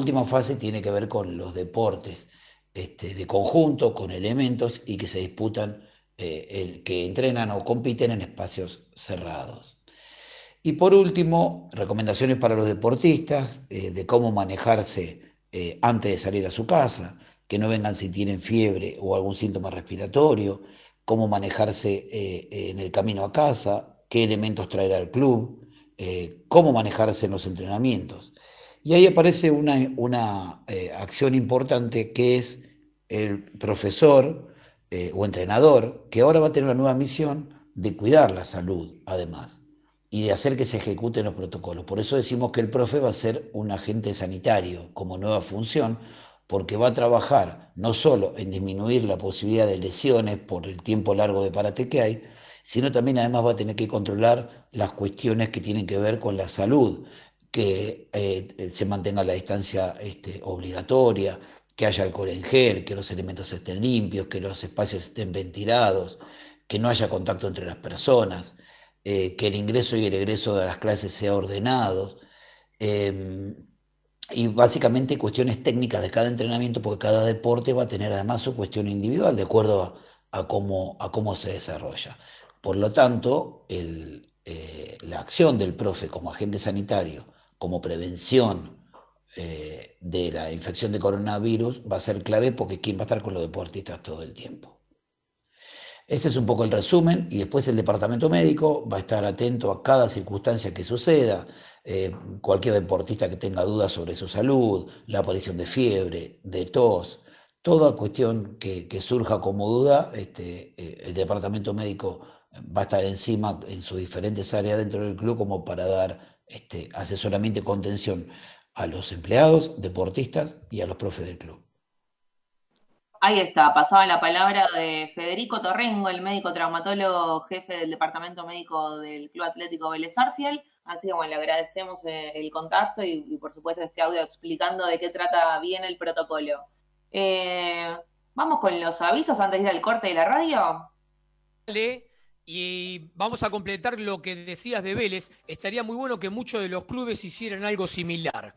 última fase tiene que ver con los deportes este, de conjunto, con elementos y que se disputan, eh, que entrenan o compiten en espacios cerrados. Y por último, recomendaciones para los deportistas eh, de cómo manejarse eh, antes de salir a su casa, que no vengan si tienen fiebre o algún síntoma respiratorio, cómo manejarse en el camino a casa, qué elementos traer al club, cómo manejarse en los entrenamientos. Y ahí aparece una, una eh, acción importante que es el profesor eh, o entrenador, que ahora va a tener una nueva misión de cuidar la salud, además, y de hacer que se ejecuten los protocolos. Por eso decimos que el profe va a ser un agente sanitario como nueva función, porque va a trabajar no solo en disminuir la posibilidad de lesiones por el tiempo largo de parate que hay, sino también además va a tener que controlar las cuestiones que tienen que ver con la salud, que eh, se mantenga la distancia este, obligatoria, que haya alcohol en gel, que los elementos estén limpios, que los espacios estén ventilados, que no haya contacto entre las personas, eh, que el ingreso y el egreso de las clases sea ordenado. Em, y básicamente cuestiones técnicas de cada entrenamiento, porque cada deporte va a tener además su cuestión individual de acuerdo a, cómo, se desarrolla. Por lo tanto, eh, la acción del profe como agente sanitario como prevención eh, de la infección de coronavirus va a ser clave porque ¿quién va a estar con los deportistas todo el tiempo? Ese es un poco el resumen y después el departamento médico va a estar atento a cada circunstancia que suceda, eh, cualquier deportista que tenga dudas sobre su salud, la aparición de fiebre, de tos, toda cuestión que, surja como duda, este, eh, el departamento médico va a estar encima en sus diferentes áreas dentro del club como para dar este, asesoramiento y contención a los empleados, deportistas y a los profes del club. Ahí está, pasaba la palabra de Federico Torrengo, el médico traumatólogo, jefe del departamento médico del Club Atlético Vélez Arfiel. Así que bueno, le agradecemos eh, el contacto y, por supuesto este audio explicando de qué trata bien el protocolo. Eh, Vamos con los avisos antes de ir al corte de la radio. Dale. Y vamos a completar lo que decías de Vélez. Estaría muy bueno que muchos de los clubes hicieran algo similar.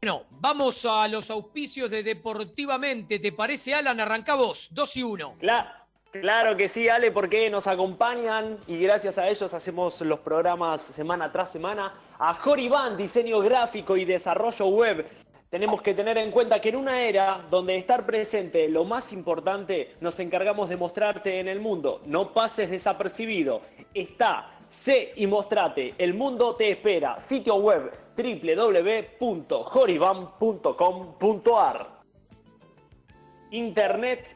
Bueno, vamos a los auspicios de Deportivamente. ¿Te parece, Alan? Arranca vos, 2 y 1. Claro. Claro que sí, Ale, porque nos acompañan y gracias a ellos hacemos los programas semana tras semana. A Joribán, diseño gráfico y desarrollo web tenemos que tener en cuenta que en una era donde estar presente lo más importante, nos encargamos de mostrarte en el mundo. No pases desapercibido. Está, sé y mostrate. El mundo te espera. Sitio web www.joriban.com.ar Internet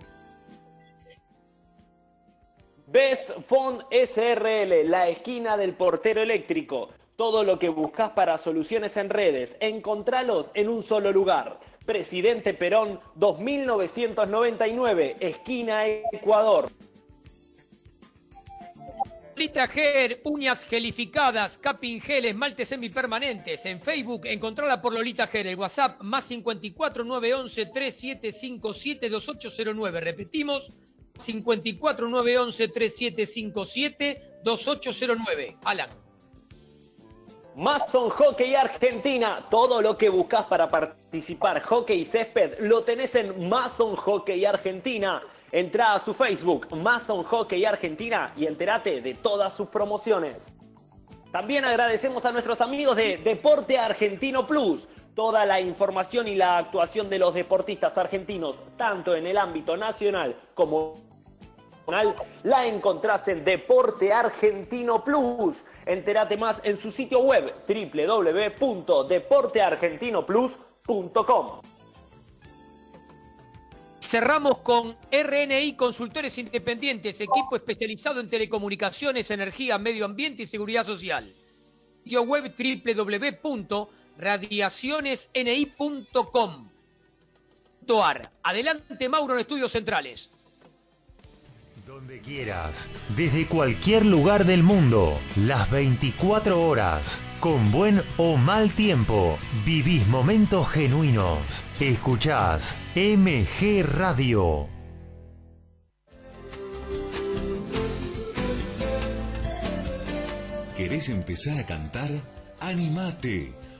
Best Phone SRL, la esquina del portero eléctrico. Todo lo que buscas para soluciones en redes, encontralos en un solo lugar. Presidente Perón 2999, esquina Ecuador. Lolita Ger, uñas gelificadas, capping gel, esmaltes semipermanentes. En Facebook, encontrala por Lolita Ger. El WhatsApp, más 54 911 3757 2809. Repetimos, 54 911 3757 2809. Alan. Mason Hockey Argentina. Todo lo que buscas para participar hockey y césped lo tenés en Mason Hockey Argentina. Entra a su Facebook, Mason Hockey Argentina, y entérate de todas sus promociones. También agradecemos a nuestros amigos de Deporte Argentino Plus. Toda la información y la actuación de los deportistas argentinos, tanto en el ámbito nacional como la encontrás en Deporte Argentino Plus. Entérate más en su sitio web www.deporteargentinoplus.com. Cerramos con RNI Consultores Independientes, equipo especializado en telecomunicaciones, energía, medio ambiente y seguridad social. Sitio web www.radiacionesni.com. Adelante Mauro en Estudios Centrales. Quieras, desde cualquier lugar del mundo, las 24 horas, con buen o mal tiempo, vivís momentos genuinos. Escuchás MG Radio. ¿Querés empezar a cantar? ¡Animate!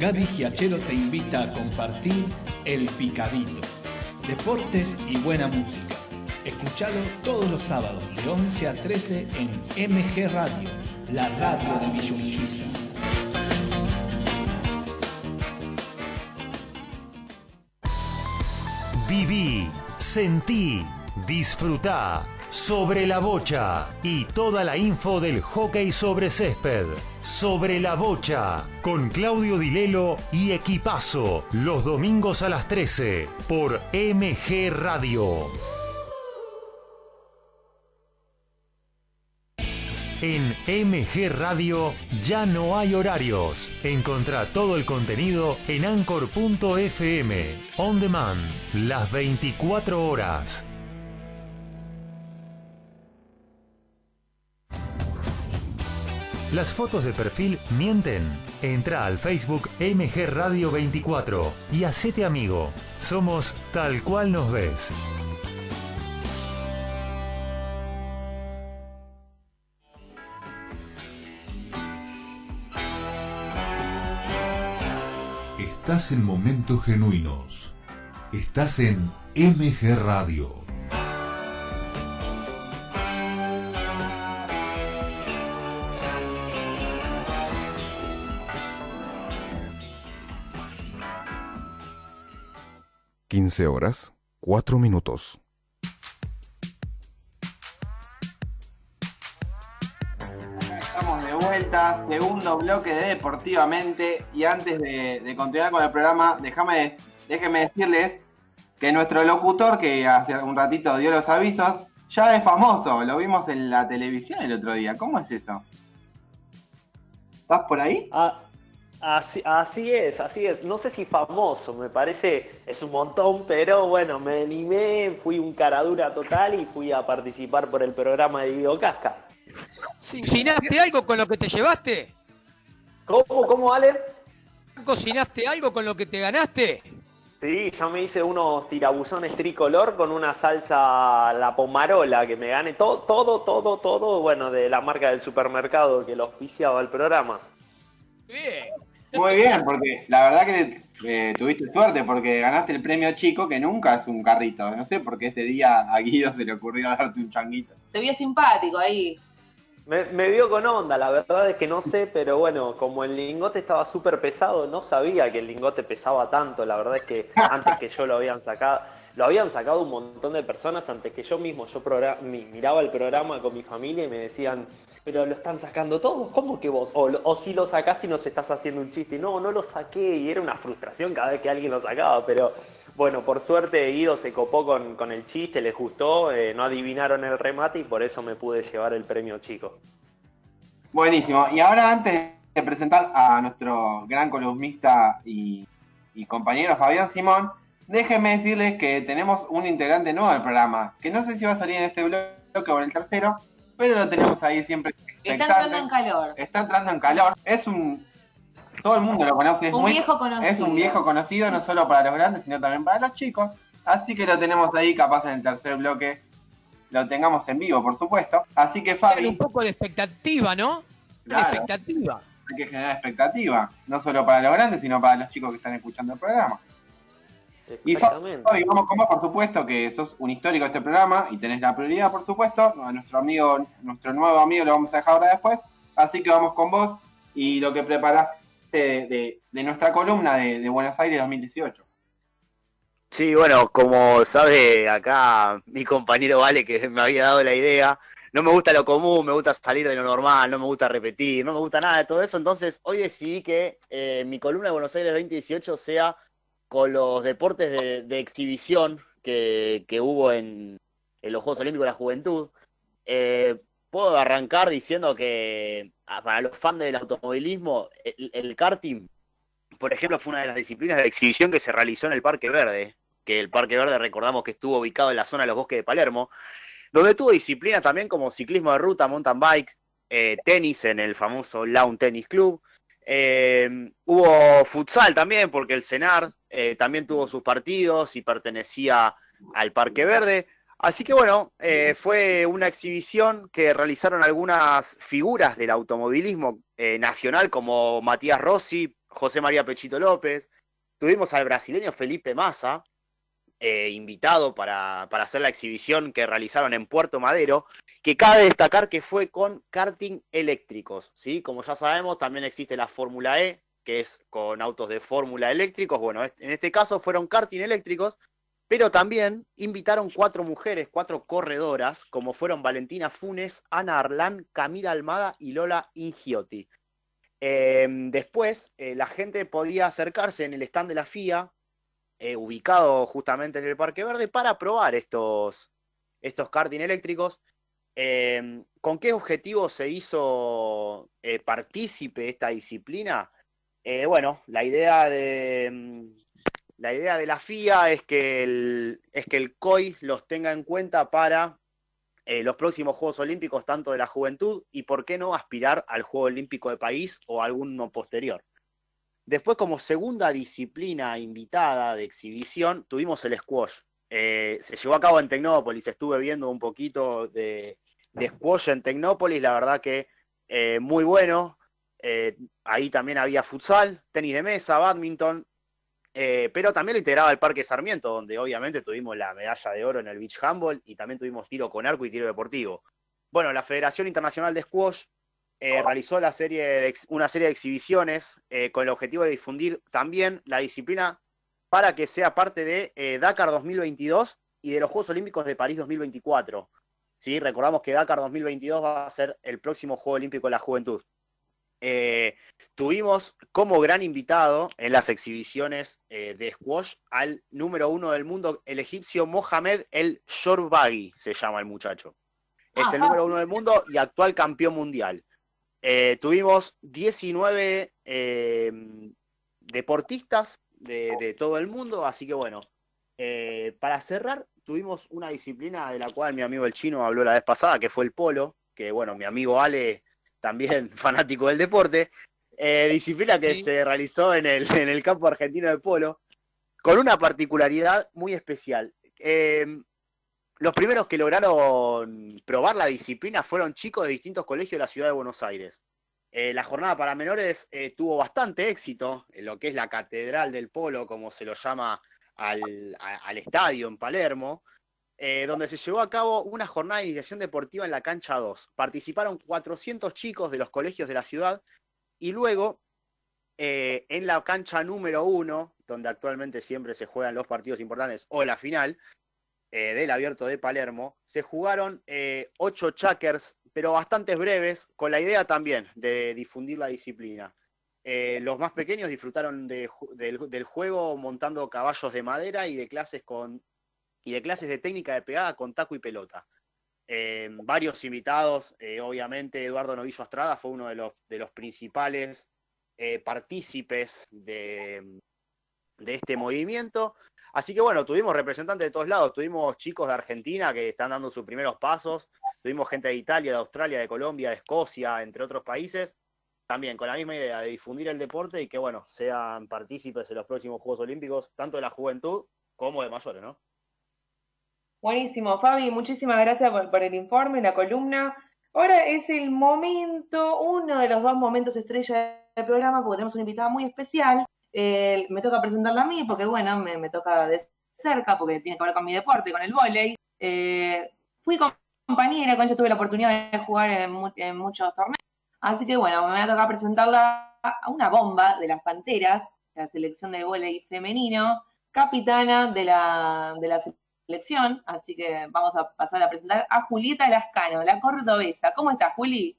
Gaby Giachero te invita a compartir El Picadito. Deportes y buena música. Escuchalo todos los sábados de 11 a 13 en MG Radio, la radio de Villurquiza. Viví, sentí, disfrutá sobre la bocha y toda la info del hockey sobre césped. Sobre la bocha con Claudio Dilelo y Equipazo los domingos a las 13 por MG Radio. En MG Radio ya no hay horarios. Encontrá todo el contenido en anchor.fm. On demand, las 24 horas. Las fotos de perfil mienten. Entra al Facebook MG Radio 24 y hacete amigo. Somos tal cual nos ves. Estás en momentos genuinos. Estás en MG Radio. Quince horas, cuatro minutos. Estamos de vuelta, segundo bloque de Deportivamente. Y antes de, de continuar con el programa, déjame, déjenme decirles que nuestro locutor, que hace un ratito dio los avisos, ya es famoso. Lo vimos en la televisión el otro día. ¿Cómo es eso? ¿Estás por ahí? Ah, Así, así es, así es. No sé si famoso, me parece, es un montón, pero bueno, me animé, fui un caradura total y fui a participar por el programa de Guido Casca. ¿Cocinaste algo con lo que te llevaste? ¿Cómo, cómo, Ale? ¿Cocinaste algo con lo que te ganaste? Sí, yo me hice unos tirabuzones tricolor con una salsa la pomarola que me gané todo, todo, todo, todo, bueno, de la marca del supermercado que lo auspiciaba el programa. Bien. Muy bien, porque la verdad que eh, tuviste suerte porque ganaste el premio chico que nunca es un carrito. No sé por qué ese día a Guido se le ocurrió darte un changuito. Te vio simpático ahí. Me, me vio con onda, la verdad es que no sé, pero bueno, como el lingote estaba súper pesado, no sabía que el lingote pesaba tanto. La verdad es que antes que yo lo habían sacado, lo habían sacado un montón de personas antes que yo mismo. Yo miraba el programa con mi familia y me decían, pero lo están sacando todos, ¿cómo que vos? O, si lo sacaste y nos estás haciendo un chiste. No, no lo saqué y era una frustración cada vez que alguien lo sacaba, pero bueno, por suerte Guido se copó con, con el chiste, les gustó, eh, no adivinaron el remate y por eso me pude llevar el premio chico. Buenísimo. Y ahora antes de presentar a nuestro gran columnista y compañero Fabián Simón, déjenme decirles que tenemos un integrante nuevo del programa, que no sé si va a salir en este bloque o en el tercero, pero lo tenemos ahí siempre Está entrando en calor. Está entrando en calor. Es un... Todo el mundo lo conoce. Es, Un muy- viejo conocido. es un viejo conocido, no solo para los grandes, sino también para los chicos. Así que lo tenemos ahí, capaz en el tercer bloque lo tengamos en vivo, por supuesto. Así que Fabi, un poco de expectativa, ¿no? Claro. expectativa. hay que generar expectativa, no solo para los grandes, sino para los chicos que están escuchando el programa. Y vamos con vos, por supuesto, que sos un histórico de este programa y tenés la prioridad, por supuesto. A nuestro amigo, nuestro nuevo amigo lo vamos a dejar ahora después. Así que vamos con vos y lo que preparaste de, de- de nuestra columna de, de Buenos Aires 2018. Sí, bueno, como sabe acá mi compañero Vale que me había dado la idea, no me gusta lo común, me gusta salir de lo normal, no me gusta repetir, no me gusta nada de todo eso, entonces hoy decidí que eh, mi columna de Buenos Aires 2018 sea con los deportes de, de exhibición que, hubo en, los Juegos Olímpicos de la Juventud. Eh, puedo arrancar diciendo que ah, para los fans del automovilismo, el, el karting, por ejemplo, fue una de las disciplinas de exhibición que se realizó en el Parque Verde, que el Parque Verde recordamos que estuvo ubicado en la zona de los bosques de Palermo, donde tuvo disciplinas también como ciclismo de ruta, mountain bike, eh, tenis en el famoso Lawn Tennis Club. Eh, hubo futsal también, porque el CENAR eh, también tuvo sus partidos y pertenecía al Parque Verde. Así que bueno, eh, fue una exhibición que realizaron algunas figuras del automovilismo eh, nacional, como Matías Rossi, José María Pechito López. Tuvimos al brasileño Felipe Massa, eh, invitado para, para hacer la exhibición que realizaron en Puerto Madero, que cabe destacar que fue con karting eléctricos, ¿sí? Como ya sabemos, también existe la Fórmula E, que es con autos de fórmula eléctricos. Bueno, en este caso fueron karting eléctricos, pero también invitaron cuatro mujeres, cuatro corredoras, como fueron Valentina Funes, Ana Arlán, Camila Almada y Lola Ingiotti. Eh, después, eh, la gente podía acercarse en el stand de la FIA, eh, ubicado justamente en el Parque Verde, para probar estos, estos karting eléctricos. Eh, ¿Con qué objetivo se hizo eh, partícipe esta disciplina? Eh, bueno, la idea de mm, la idea de la FIA es que el, es que el COI los tenga en cuenta para los próximos Juegos Olímpicos, tanto de la juventud, y por qué no aspirar al Juego Olímpico de país o alguno posterior. Después, como segunda disciplina invitada de exhibición, tuvimos el squash. Eh, se llevó a cabo en Tecnópolis, estuve viendo un poquito de, squash en Tecnópolis, la verdad que eh, muy bueno. Eh, ahí también había futsal, tenis de mesa, badminton, pero también lo integraba el Parque Sarmiento, donde obviamente tuvimos la medalla de oro en el beach handball y también tuvimos tiro con arco y tiro deportivo. Bueno, la Federación Internacional de Squash eh, realizó la serie de ex- una serie de exhibiciones eh, con el objetivo de difundir también la disciplina para que sea parte de eh, Dakar 2022 y de los Juegos Olímpicos de París 2024. ¿Sí? Recordamos que Dakar 2022 va a ser el próximo Juego Olímpico de la Juventud. Eh, tuvimos como gran invitado en las exhibiciones de squash al número uno del mundo, el egipcio Mohamed El Shorbaghi, se llama el muchacho. Es el número uno del mundo y actual campeón mundial. Eh, tuvimos 19 eh, deportistas de, de todo el mundo, así que bueno, eh, para cerrar, tuvimos una disciplina de la cual mi amigo el chino habló la vez pasada, que fue el polo, que bueno, mi amigo Ale, también fanático del deporte, eh, disciplina que se realizó en el, en el campo argentino de polo, con una particularidad muy especial. Los primeros que lograron probar la disciplina fueron chicos de distintos colegios de la ciudad de Buenos Aires. Eh, la jornada para menores eh, tuvo bastante éxito en lo que es la Catedral del Polo, como se lo llama al, estadio en Palermo, eh, donde se llevó a cabo una jornada de iniciación deportiva en la cancha 2. Participaron 400 chicos de los colegios de la ciudad y luego en la cancha número 1, donde actualmente siempre se juegan los partidos importantes o la final eh, del abierto de Palermo, se jugaron eh, ocho checkers, pero bastantes breves, con la idea también de difundir la disciplina. Eh, los más pequeños disfrutaron del, juego montando caballos de madera y de clases con y de clases de técnica de pegada con taco y pelota. Varios invitados, obviamente Eduardo Novillo Estrada fue uno de los, principales partícipes de, de este movimiento. Así que bueno, tuvimos representantes de todos lados, tuvimos chicos de Argentina que están dando sus primeros pasos, tuvimos gente de Italia, de Australia, de Colombia, de Escocia, entre otros países, también con la misma idea de difundir el deporte y que bueno, sean partícipes en los próximos Juegos Olímpicos, tanto de la juventud como de mayores, ¿no? Buenísimo, Fabi, muchísimas gracias por, por el informe, la columna. Ahora es el momento, uno de los dos momentos estrella del programa, porque tenemos una invitada muy especial. Eh, me toca presentarla a mí, porque bueno, me, toca de cerca, porque tiene que ver con mi deporte, con el vóley. Eh, fui compañera, con ella tuve la oportunidad de jugar en, en muchos torneos. Así que bueno, me va a tocar presentarla a una bomba de las Panteras, la selección de vóley femenino, capitana de la, de la selección. Así que vamos a pasar a presentar a Julieta Lascano, la cordobesa. ¿Cómo estás, Juli?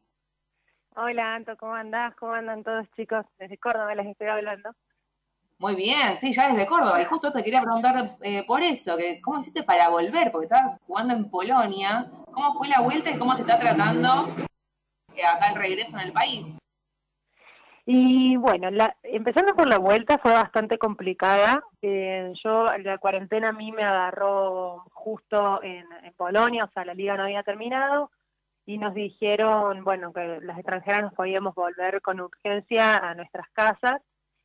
Hola, Anto, ¿cómo andás? ¿Cómo andan todos, chicos? Desde Córdoba les estoy hablando. Muy bien, sí, ya desde Córdoba. Y justo te quería preguntar eh, por eso, que ¿cómo hiciste para volver? Porque estabas jugando en Polonia. ¿Cómo fue la vuelta y cómo te está tratando eh, acá el regreso en el país? Y bueno, la, empezando por la vuelta fue bastante complicada. Eh, yo, la cuarentena a mí me agarró justo en, en Polonia, o sea, la liga no había terminado, y nos dijeron, bueno, que las extranjeras nos podíamos volver con urgencia a nuestras casas,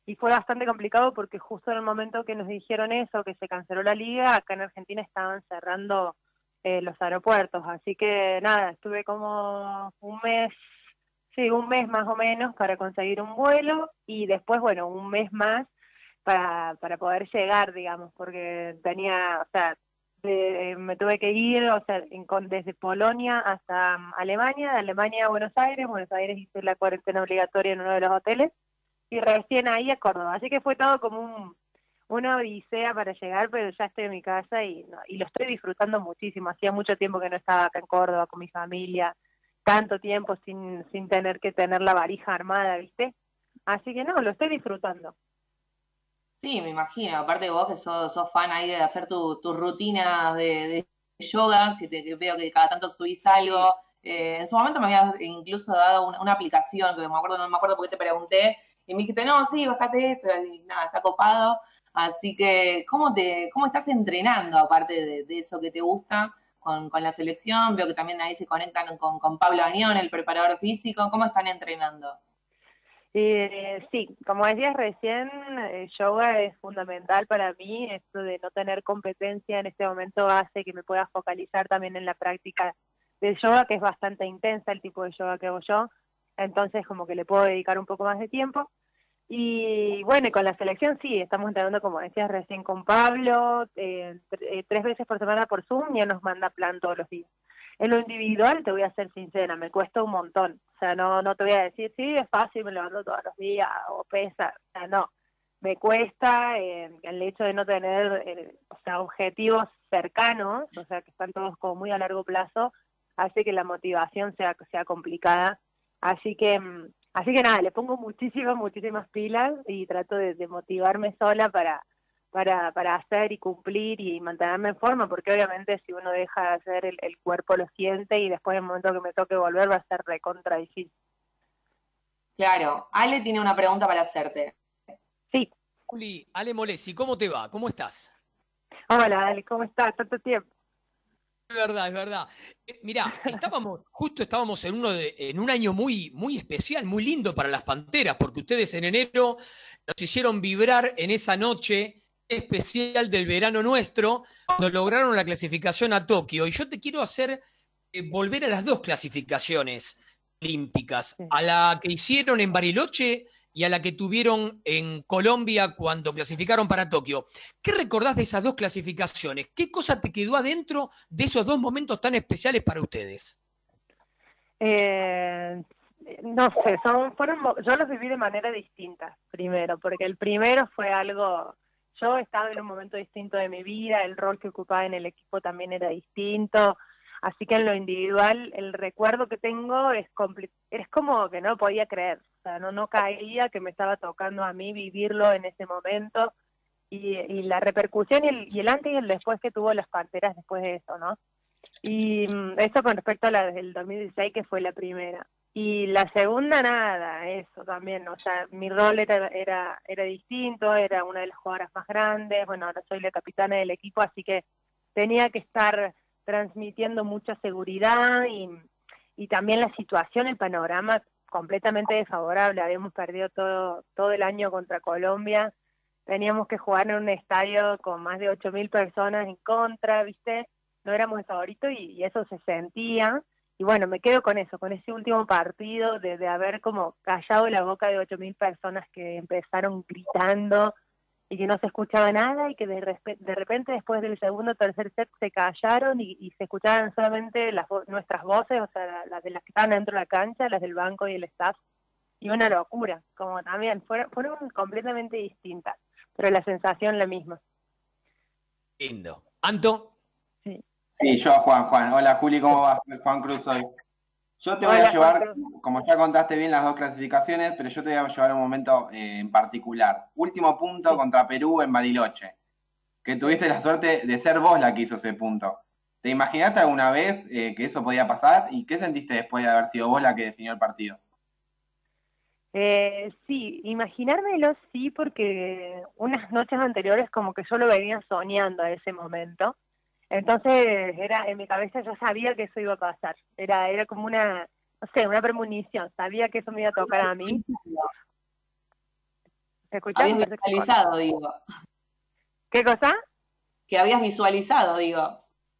y fue bastante complicado porque justo en el momento que nos dijeron eso, que se canceló la liga, acá en Argentina estaban cerrando eh, los aeropuertos, así que nada, estuve como un mes Sí, un mes más o menos para conseguir un vuelo y después, bueno, un mes más para, para poder llegar, digamos, porque tenía, o sea, de- me tuve que ir, o sea, desde Polonia hasta Alemania, de Alemania a Buenos Aires, Buenos Aires hice la cuarentena obligatoria en uno de los hoteles y recién ahí a Córdoba, así que fue todo como un, una odisea para llegar, pero ya estoy en mi casa y, no, y lo estoy disfrutando muchísimo, hacía mucho tiempo que no estaba acá en Córdoba con mi familia, tanto tiempo sin, sin tener que tener la varija armada, ¿viste? Así que no, lo estoy disfrutando. Sí, me imagino. Aparte vos que sos, sos fan ahí de hacer tu, tu rutina de, de yoga, que, te, que veo que cada tanto subís algo. Eh, en su momento me habías incluso dado una, una aplicación, que me acuerdo, no me acuerdo por qué te pregunté, y me dijiste, no, sí, bájate esto, y nada, está copado. Así que, ¿cómo te, cómo estás entrenando aparte de, de eso que te gusta con, con la selección? Veo que también ahí se conectan con, con Pablo Añón, el preparador físico. ¿Cómo están entrenando? Eh, sí, como decías recién, eh, yoga es fundamental para mí. Esto de no tener competencia en este momento hace que me pueda focalizar también en la práctica del yoga, que es bastante intensa el tipo de yoga que hago yo. Entonces, como que le puedo dedicar un poco más de tiempo. Y bueno, y con la selección sí, estamos entrenando, como decías recién, con Pablo, eh, eh, tres veces por semana por Zoom y él nos manda plan todos los días. En lo individual, te voy a ser sincera, me cuesta un montón. O sea, no, no te voy a decir, sí, es fácil, me levanto todos los días o pesa. O sea, no. Me cuesta eh, el hecho de no tener o sea, objetivos cercanos, o sea, que están todos como muy a largo plazo, hace que la motivación sea, sea complicada. Así que, así que nada, le pongo muchísimas, muchísimas pilas y trato de, de motivarme sola para, para, para hacer y cumplir y mantenerme en forma, porque obviamente si uno deja de hacer, el, el cuerpo lo siente y después en el momento que me toque volver va a ser recontra difícil. Claro, Ale tiene una pregunta para hacerte. Sí. Juli, Ale Molesi, ¿cómo te va? ¿Cómo estás? Hola, Ale, ¿cómo estás? Tanto tiempo. Es verdad, es verdad. Eh, mirá, estábamos, justo estábamos en uno de- en un año muy, muy especial, muy lindo para las Panteras, porque ustedes en enero nos hicieron vibrar en esa noche especial del verano nuestro, cuando lograron la clasificación a Tokio. Y yo te quiero hacer eh, volver a las dos clasificaciones olímpicas, a la que hicieron en Bariloche y a la que tuvieron en Colombia cuando clasificaron para Tokio. ¿Qué recordás de esas dos clasificaciones? ¿Qué cosa te quedó adentro de esos dos momentos tan especiales para ustedes? Eh, no sé, son, fueron, yo los viví de manera distinta, primero, porque el primero fue algo, yo estaba en un momento distinto de mi vida, el rol que ocupaba en el equipo también era distinto, así que en lo individual el recuerdo que tengo es, es como que no podía creer, no, no caía que me estaba tocando a mí vivirlo en ese momento y, la repercusión y el, y antes y el después que tuvo las Panteras después de eso, ¿no? Y mm, eso con respecto a la del 2016, que fue la primera. Y la segunda, nada, eso también, o sea, mi rol era, era, distinto, era una de las jugadoras más grandes, bueno, ahora soy la capitana del equipo, así que tenía que estar transmitiendo mucha seguridad y también la situación, el panorama completamente desfavorable, habíamos perdido todo, todo el año contra Colombia, teníamos que jugar en un estadio con más de 8.000 personas en contra, ¿viste? No éramos el favorito y, eso se sentía. Y bueno, me quedo con eso, con ese último partido de, de haber como callado la boca de 8.000 personas que empezaron gritando y que no se escuchaba nada y que de, repente después del segundo o tercer set se callaron y, y se escuchaban solamente las vo- nuestras voces, o sea, la- las de las que estaban dentro de la cancha, las del banco y el staff. Y una locura, como también, fueron, fueron completamente distintas, pero la sensación la misma. Lindo. ¿Anto? Sí, yo, Juan, Juan. Hola, Juli, ¿cómo vas? Juan Cruz hoy. Yo te voy Hola, a llevar, como ya contaste bien las dos clasificaciones, pero yo te voy a llevar a un momento eh, en particular. Último punto contra Perú en Bariloche, que tuviste la suerte de ser vos la que hizo ese punto. ¿Te imaginaste alguna vez eh, que eso podía pasar? ¿Y qué sentiste después de haber sido vos la que definió el partido? Eh, sí, imaginármelo sí, porque unas noches anteriores como que yo lo venía soñando a ese momento. Entonces era en mi cabeza yo sabía que eso iba a pasar. Era era como una, no sé, una premonición. Sabía que eso me iba a tocar a mí. ¿Me escuchás? Habías se visualizado, corta. digo. ¿Qué cosa? Que habías visualizado, digo.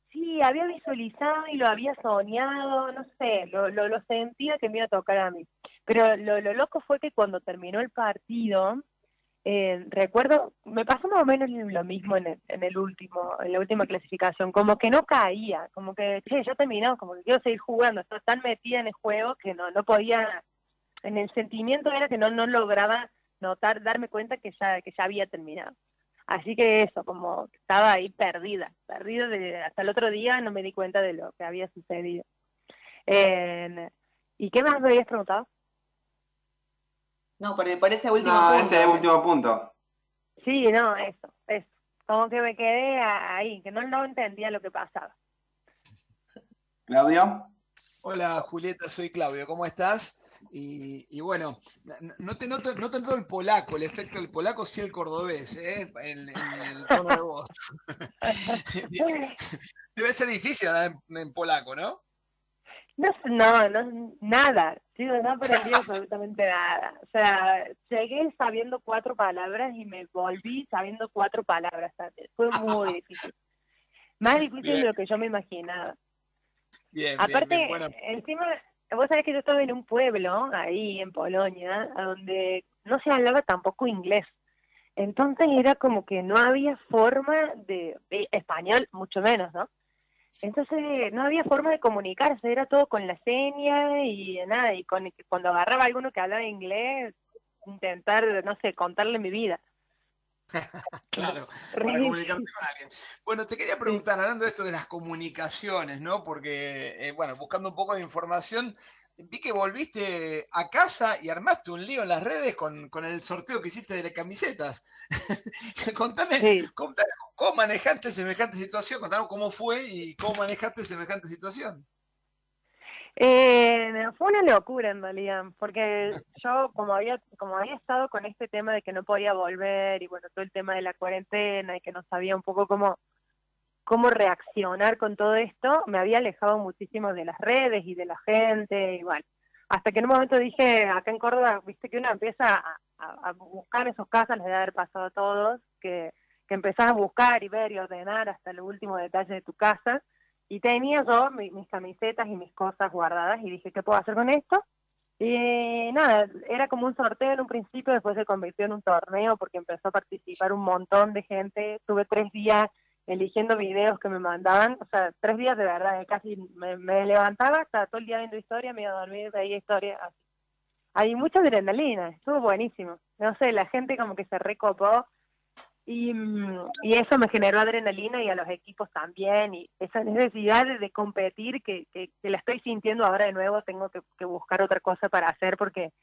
Sí, había visualizado y lo había soñado, no sé, lo, lo, lo sentía que me iba a tocar a mí. Pero lo, lo loco fue que cuando terminó el partido, eh, recuerdo, me pasó más o menos lo mismo en el, en el último, en la última clasificación, como que no caía, como que, che, ya terminó, como que quiero seguir jugando, estaba tan metida en el juego que no, podía, en el sentimiento era que no, no lograba notar, darme cuenta que ya, que ya había terminado. Así que eso, como estaba ahí perdida, perdida de, hasta el otro día no me di cuenta de lo que había sucedido. Eh, ¿Y qué más me habías preguntado? No, por, por ese último No, punto. ese último punto. Sí, no, eso, eso. Como que me quedé ahí, que no, no entendía lo que pasaba. Claudio. Hola Julieta, soy Claudio, ¿cómo estás? Y, y bueno, no te noto, no te noto el polaco, el efecto del polaco, sí el cordobés, ¿eh? En, en el tono de voz. Debe ser difícil hablar en, en polaco, ¿no? No, no, no, nada, digo, no aprendí absolutamente nada. O sea, llegué sabiendo cuatro palabras y me volví sabiendo cuatro palabras también. Fue muy difícil. Más difícil de lo que yo me imaginaba. Bien, Aparte, bien, bueno. encima, vos sabés que yo estaba en un pueblo, ahí en Polonia, donde no se hablaba tampoco inglés. Entonces era como que no había forma de, de español, mucho menos, ¿no? Entonces no había forma de comunicarse, era todo con la seña y nada, y con, cuando agarraba a alguno que hablaba inglés, intentar, no sé, contarle mi vida. Claro, para comunicarte con alguien. Bueno, te quería preguntar, hablando de esto de las comunicaciones, ¿no? Porque, eh, bueno, buscando un poco de información, vi que volviste a casa y armaste un lío en las redes con, con el sorteo que hiciste de las camisetas. contame, contame, cómo manejaste semejante situación, contame cómo fue y cómo manejaste semejante situación. Eh, fue una locura en realidad, porque yo como había como había estado con este tema de que no podía volver y bueno, todo el tema de la cuarentena y que no sabía un poco cómo cómo reaccionar con todo esto, me había alejado muchísimo de las redes y de la gente, y bueno, hasta que en un momento dije, acá en Córdoba, viste que uno empieza a, a, buscar esos casas, les debe haber pasado a todos, que, que empezás a buscar y ver y ordenar hasta el último detalle de tu casa, y tenía yo mis camisetas y mis cosas guardadas, y dije, ¿qué puedo hacer con esto? Y nada, era como un sorteo en un principio, después se convirtió en un torneo porque empezó a participar un montón de gente, tuve tres días eligiendo videos que me mandaban, o sea, tres días de verdad, casi me, levantaba, estaba todo el día viendo historia, me iba a dormir, veía historia, así. Hay mucha adrenalina, estuvo buenísimo. No sé, la gente como que se recopó y, y eso me generó adrenalina y a los equipos también, y esa necesidad de, competir que, que, la estoy sintiendo ahora de nuevo, tengo que, que buscar otra cosa para hacer porque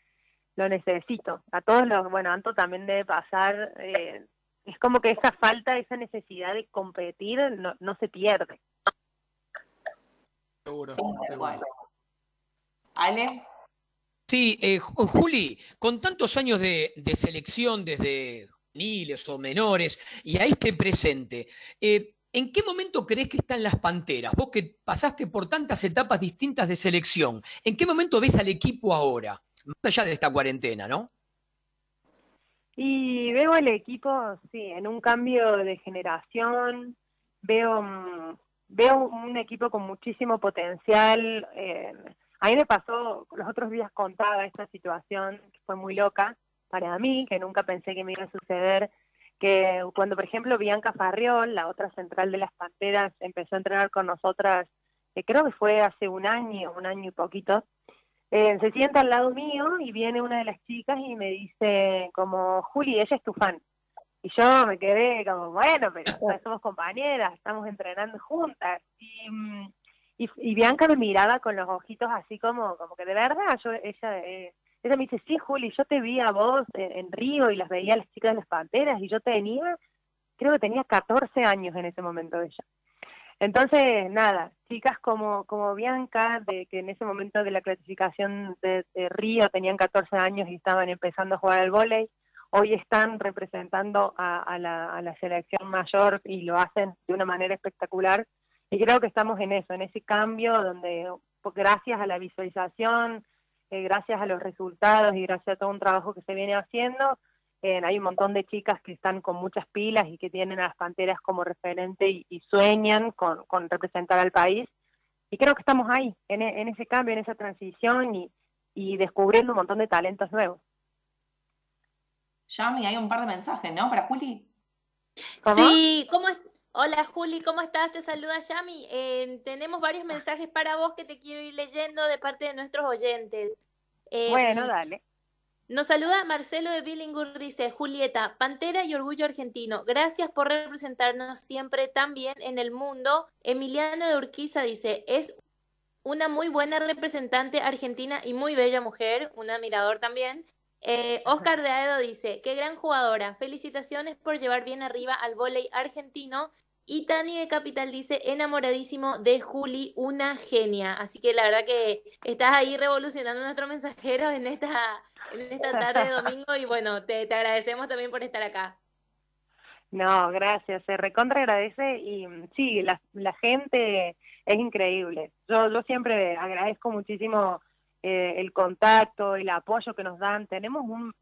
lo necesito. A todos los, bueno, Anto también debe pasar, eh, es como que esa falta, esa necesidad de competir no, no se pierde. Seguro, ¿Ale? Sí, eh, Juli, con tantos años de, selección desde niles o menores y a este presente, eh, ¿en qué momento crees que están las Panteras? Vos que pasaste por tantas etapas distintas de selección, ¿en qué momento ves al equipo ahora? Más allá de esta cuarentena, ¿no? Y veo al equipo, sí, en un cambio de generación, veo, mm, veo un equipo con muchísimo potencial. Eh, a mí me pasó, los otros días contaba esta situación que fue muy loca para mí, que nunca pensé que me iba a suceder, que cuando, por ejemplo, Bianca Farriol, la otra central de las Panteras, empezó a entrenar con nosotras, que creo que fue hace un año, un año y poquito, eh, se sienta al lado mío y viene una de las chicas y me dice como, Juli, ella es tu fan. Y yo me quedé como, bueno, pero somos compañeras, estamos entrenando juntas. Y, mm, y, Bianca me miraba con los ojitos así como, como que de verdad, yo ella, eh, ella me dice, sí, Juli, yo te vi a vos en, Río y las veía a las chicas de las Panteras y yo tenía, creo que tenía 14 años en ese momento ella. Entonces, nada, chicas como, como Bianca, de que en ese momento de la clasificación de, Río tenían 14 años y estaban empezando a jugar al vóley, hoy están representando a, la, a la selección mayor y lo hacen de una manera espectacular. Y creo que estamos en eso, en ese cambio donde gracias a la visualización, eh, gracias a los resultados y gracias a todo un trabajo que se viene haciendo, hay un montón de chicas que están con muchas pilas y que tienen a las Panteras como referente y, sueñan con, representar al país. Y creo que estamos ahí, en, e, ese cambio, en esa transición y, descubriendo un montón de talentos nuevos. Yami, hay un par de mensajes, ¿no? Para Juli. Sí, ¿cómo Hola Juli, ¿cómo estás? Te saluda Yami. Eh, tenemos varios mensajes para vos que te quiero ir leyendo de parte de nuestros oyentes. Eh, bueno, dale. Nos saluda Marcelo de Billingur, dice Julieta, Pantera y Orgullo Argentino, gracias por representarnos siempre tan bien en el mundo. Emiliano de Urquiza dice, es una muy buena representante argentina y muy bella mujer, un admirador también. Eh, Oscar de Aedo dice, qué gran jugadora, felicitaciones por llevar bien arriba al vóley argentino. Y Tani de Capital dice, enamoradísimo de Juli, una genia. Así que la verdad que estás ahí revolucionando nuestro mensajero en esta en esta tarde de domingo y bueno, te, te agradecemos también por estar acá. No, gracias, se recontra agradece y sí, la, la gente es increíble. Yo, yo siempre agradezco muchísimo eh, el contacto, el apoyo que nos dan. Tenemos un,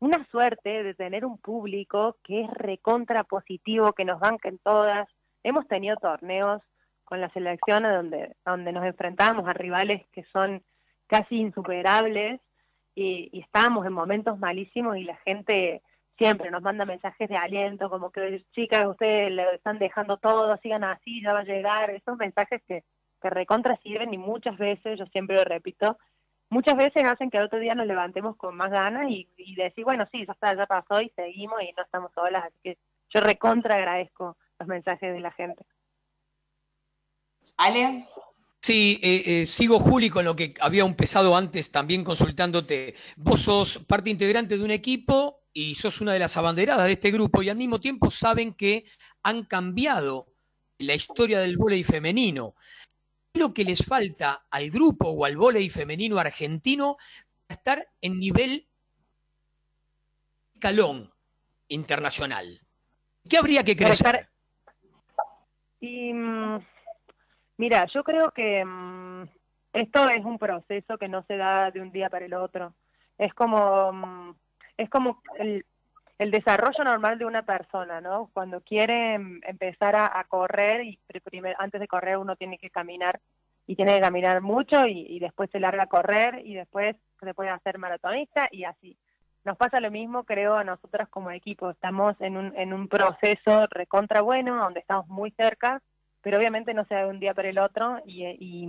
una suerte de tener un público que es recontra positivo, que nos banquen todas. Hemos tenido torneos con la selección donde, donde nos enfrentamos a rivales que son casi insuperables y, y estábamos en momentos malísimos y la gente siempre nos manda mensajes de aliento, como que chicas, ustedes le están dejando todo, sigan así, ya va a llegar, esos mensajes que, que recontra sirven y muchas veces, yo siempre lo repito, muchas veces hacen que el otro día nos levantemos con más ganas y, y decir, bueno, sí, ya está, ya pasó y seguimos y no estamos solas, así que yo recontra agradezco los mensajes de la gente. Ale. Sí, eh, eh, sigo Juli con lo que había empezado antes también consultándote. Vos sos parte integrante de un equipo y sos una de las abanderadas de este grupo y al mismo tiempo saben que han cambiado la historia del voleibol femenino. ¿Qué es lo que les falta al grupo o al voleibol femenino argentino para estar en nivel calón internacional? ¿Qué habría que crecer? Y mm, mira, yo creo que mm, esto es un proceso que no se da de un día para el otro. Es como mm, es como el, el desarrollo normal de una persona, ¿no? Cuando quiere empezar a, correr y antes de correr uno tiene que caminar y tiene que caminar mucho y, después se larga a correr y después se puede hacer maratonista y así. Nos pasa lo mismo, creo, a nosotras como equipo. Estamos en un, en un proceso recontra bueno, donde estamos muy cerca, pero obviamente no se de un día para el otro y, y,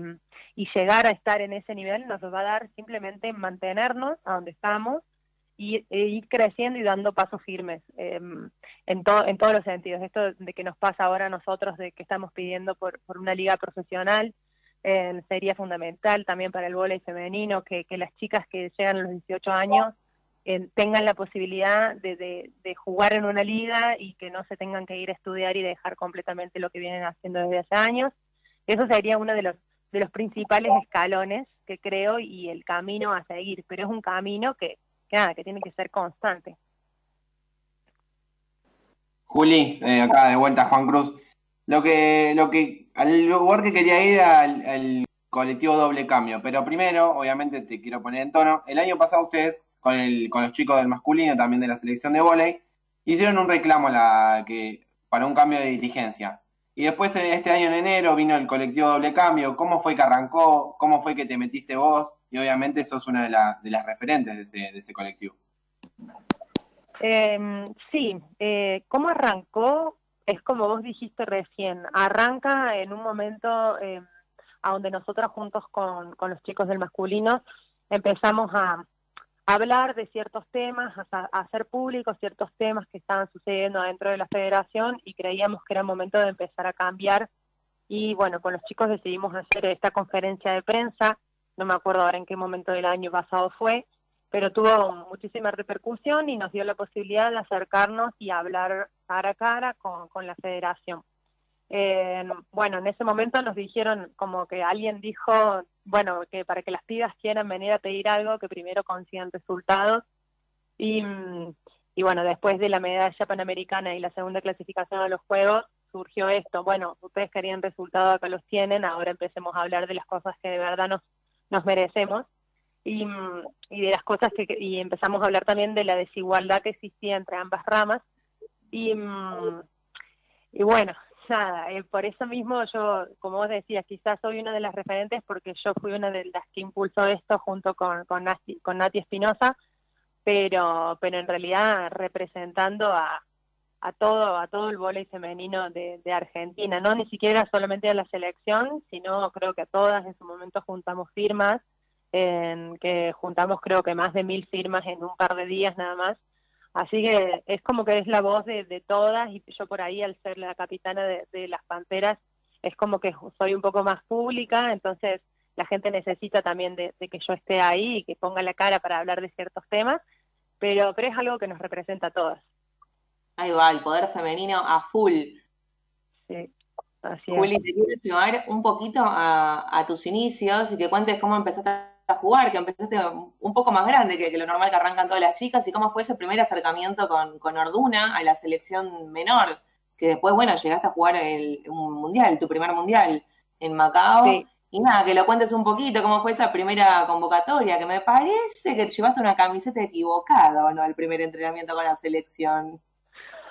y llegar a estar en ese nivel nos va a dar simplemente mantenernos a donde estamos y, e ir creciendo y dando pasos firmes em, en, to, en todos los sentidos. Esto de que nos pasa ahora a nosotros, de que estamos pidiendo por, una liga profesional, eh, sería fundamental también para el voleibol femenino, que, las chicas que llegan a los 18 años tengan la posibilidad de, de, jugar en una liga y que no se tengan que ir a estudiar y dejar completamente lo que vienen haciendo desde hace años. Eso sería uno de los, de los principales escalones que creo y el camino a seguir, pero es un camino que, que, nada, que tiene que ser constante. Juli, eh, acá de vuelta Juan Cruz. Lo que, lo que, al lugar que quería ir al, colectivo doble cambio, pero primero, obviamente te quiero poner en tono. El año pasado ustedes con, el, con los chicos del masculino, también de la selección de volei, hicieron un reclamo la, que, para un cambio de dirigencia. Y después este año en enero vino el colectivo Doble Cambio. ¿Cómo fue que arrancó? ¿Cómo fue que te metiste vos? Y obviamente sos una de, de las referentes de ese, colectivo. Eh, sí, eh, ¿cómo arrancó? Es como vos dijiste recién, arranca en un momento eh, a donde nosotros juntos con los chicos del masculino empezamos a, hablar de ciertos temas, hacer públicos ciertos temas que estaban sucediendo dentro de la federación y creíamos que era momento de empezar a cambiar. Y bueno, con los chicos decidimos hacer esta conferencia de prensa, no me acuerdo ahora en qué momento del año pasado fue, pero tuvo muchísima repercusión y nos dio la posibilidad de acercarnos y hablar cara a cara con, con la federación. Eh, bueno, en ese momento nos dijeron como que alguien dijo, bueno, que para que las pibas quieran venir a pedir algo, que primero consigan resultados. Y, y bueno, después de la medalla panamericana y la segunda clasificación a los Juegos, surgió esto. Bueno, ustedes querían resultados, acá los tienen, ahora empecemos a hablar de las cosas que de verdad nos, nos merecemos. Y, y de las cosas que y empezamos a hablar también de la desigualdad que existía entre ambas ramas. Y, y bueno, nada, eh, por eso mismo yo, como vos decías, quizás soy una de las referentes porque yo fui una de las que impulsó esto junto con, con, Nati, con Espinosa, pero, pero en realidad representando a, a todo, a todo el voleibol femenino de, de, Argentina, no ni siquiera solamente a la selección, sino creo que a todas. En su momento juntamos firmas, en que juntamos creo que más de mil firmas en un par de días nada más, Así que es como que es la voz de, todas y yo por ahí al ser la capitana de, las Panteras es como que soy un poco más pública, entonces la gente necesita también de, que yo esté ahí y que ponga la cara para hablar de ciertos temas, pero, pero es algo que nos representa a todas. Ahí va, el poder femenino a full. Sí, así Juli, te quiero llevar un poquito a, a tus inicios y que cuentes cómo empezaste a jugar, que empezaste un poco más grande que, lo normal que arrancan todas las chicas, y cómo fue ese primer acercamiento con, con Orduna a la selección menor, que después, bueno, llegaste a jugar el, un mundial, tu primer mundial en Macao. Y nada, que lo cuentes un poquito, cómo fue esa primera convocatoria, que me parece que llevaste una camiseta equivocada, no? El primer entrenamiento con la selección.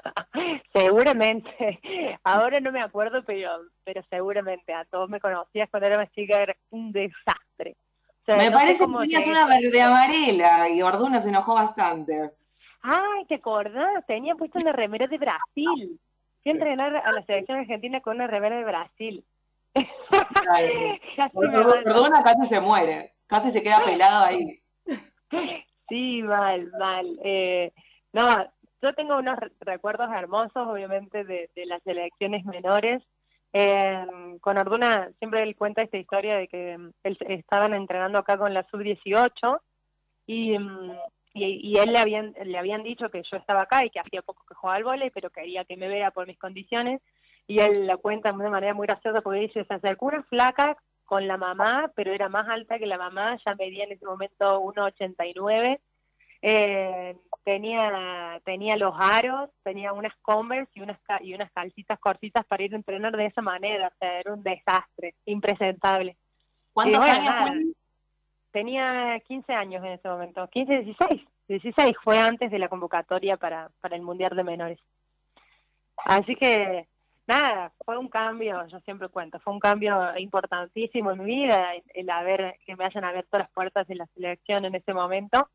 seguramente, ahora no me acuerdo, pero, pero seguramente a todos me conocías cuando era más chica, era un desastre me parece que tenías una verde amarela y Orduna se enojó bastante. Ay, ¿te acordás? Tenía puesto una remera de Brasil. Fui a entrenar a la selección argentina con una remera de Brasil. Orduna casi se muere, casi se queda pelado ahí. Sí, mal, mal. Eh, no, yo tengo unos recuerdos hermosos, obviamente, de, de las selecciones menores. Eh, con Orduna siempre él cuenta esta historia de que mm, él estaban entrenando acá con la sub-18 y, mm, y, y, él le habían, le habían dicho que yo estaba acá y que hacía poco que jugaba al vóley, pero quería que me vea por mis condiciones. Y él la cuenta de manera muy graciosa porque dice, se acercó una flaca con la mamá, pero era más alta que la mamá, ya medía en ese momento 1,89. Eh, tenía tenía los aros, tenía unas Converse y unas y unas calcitas cortitas para ir a entrenar de esa manera, o sea, era un desastre, impresentable. ¿Cuántos años Tenía 15 años en ese momento, 15, 16, 16 fue antes de la convocatoria para, para el Mundial de Menores. Así que, nada, fue un cambio, yo siempre cuento, fue un cambio importantísimo en mi vida, el haber, que me hayan abierto las puertas de la selección en ese momento,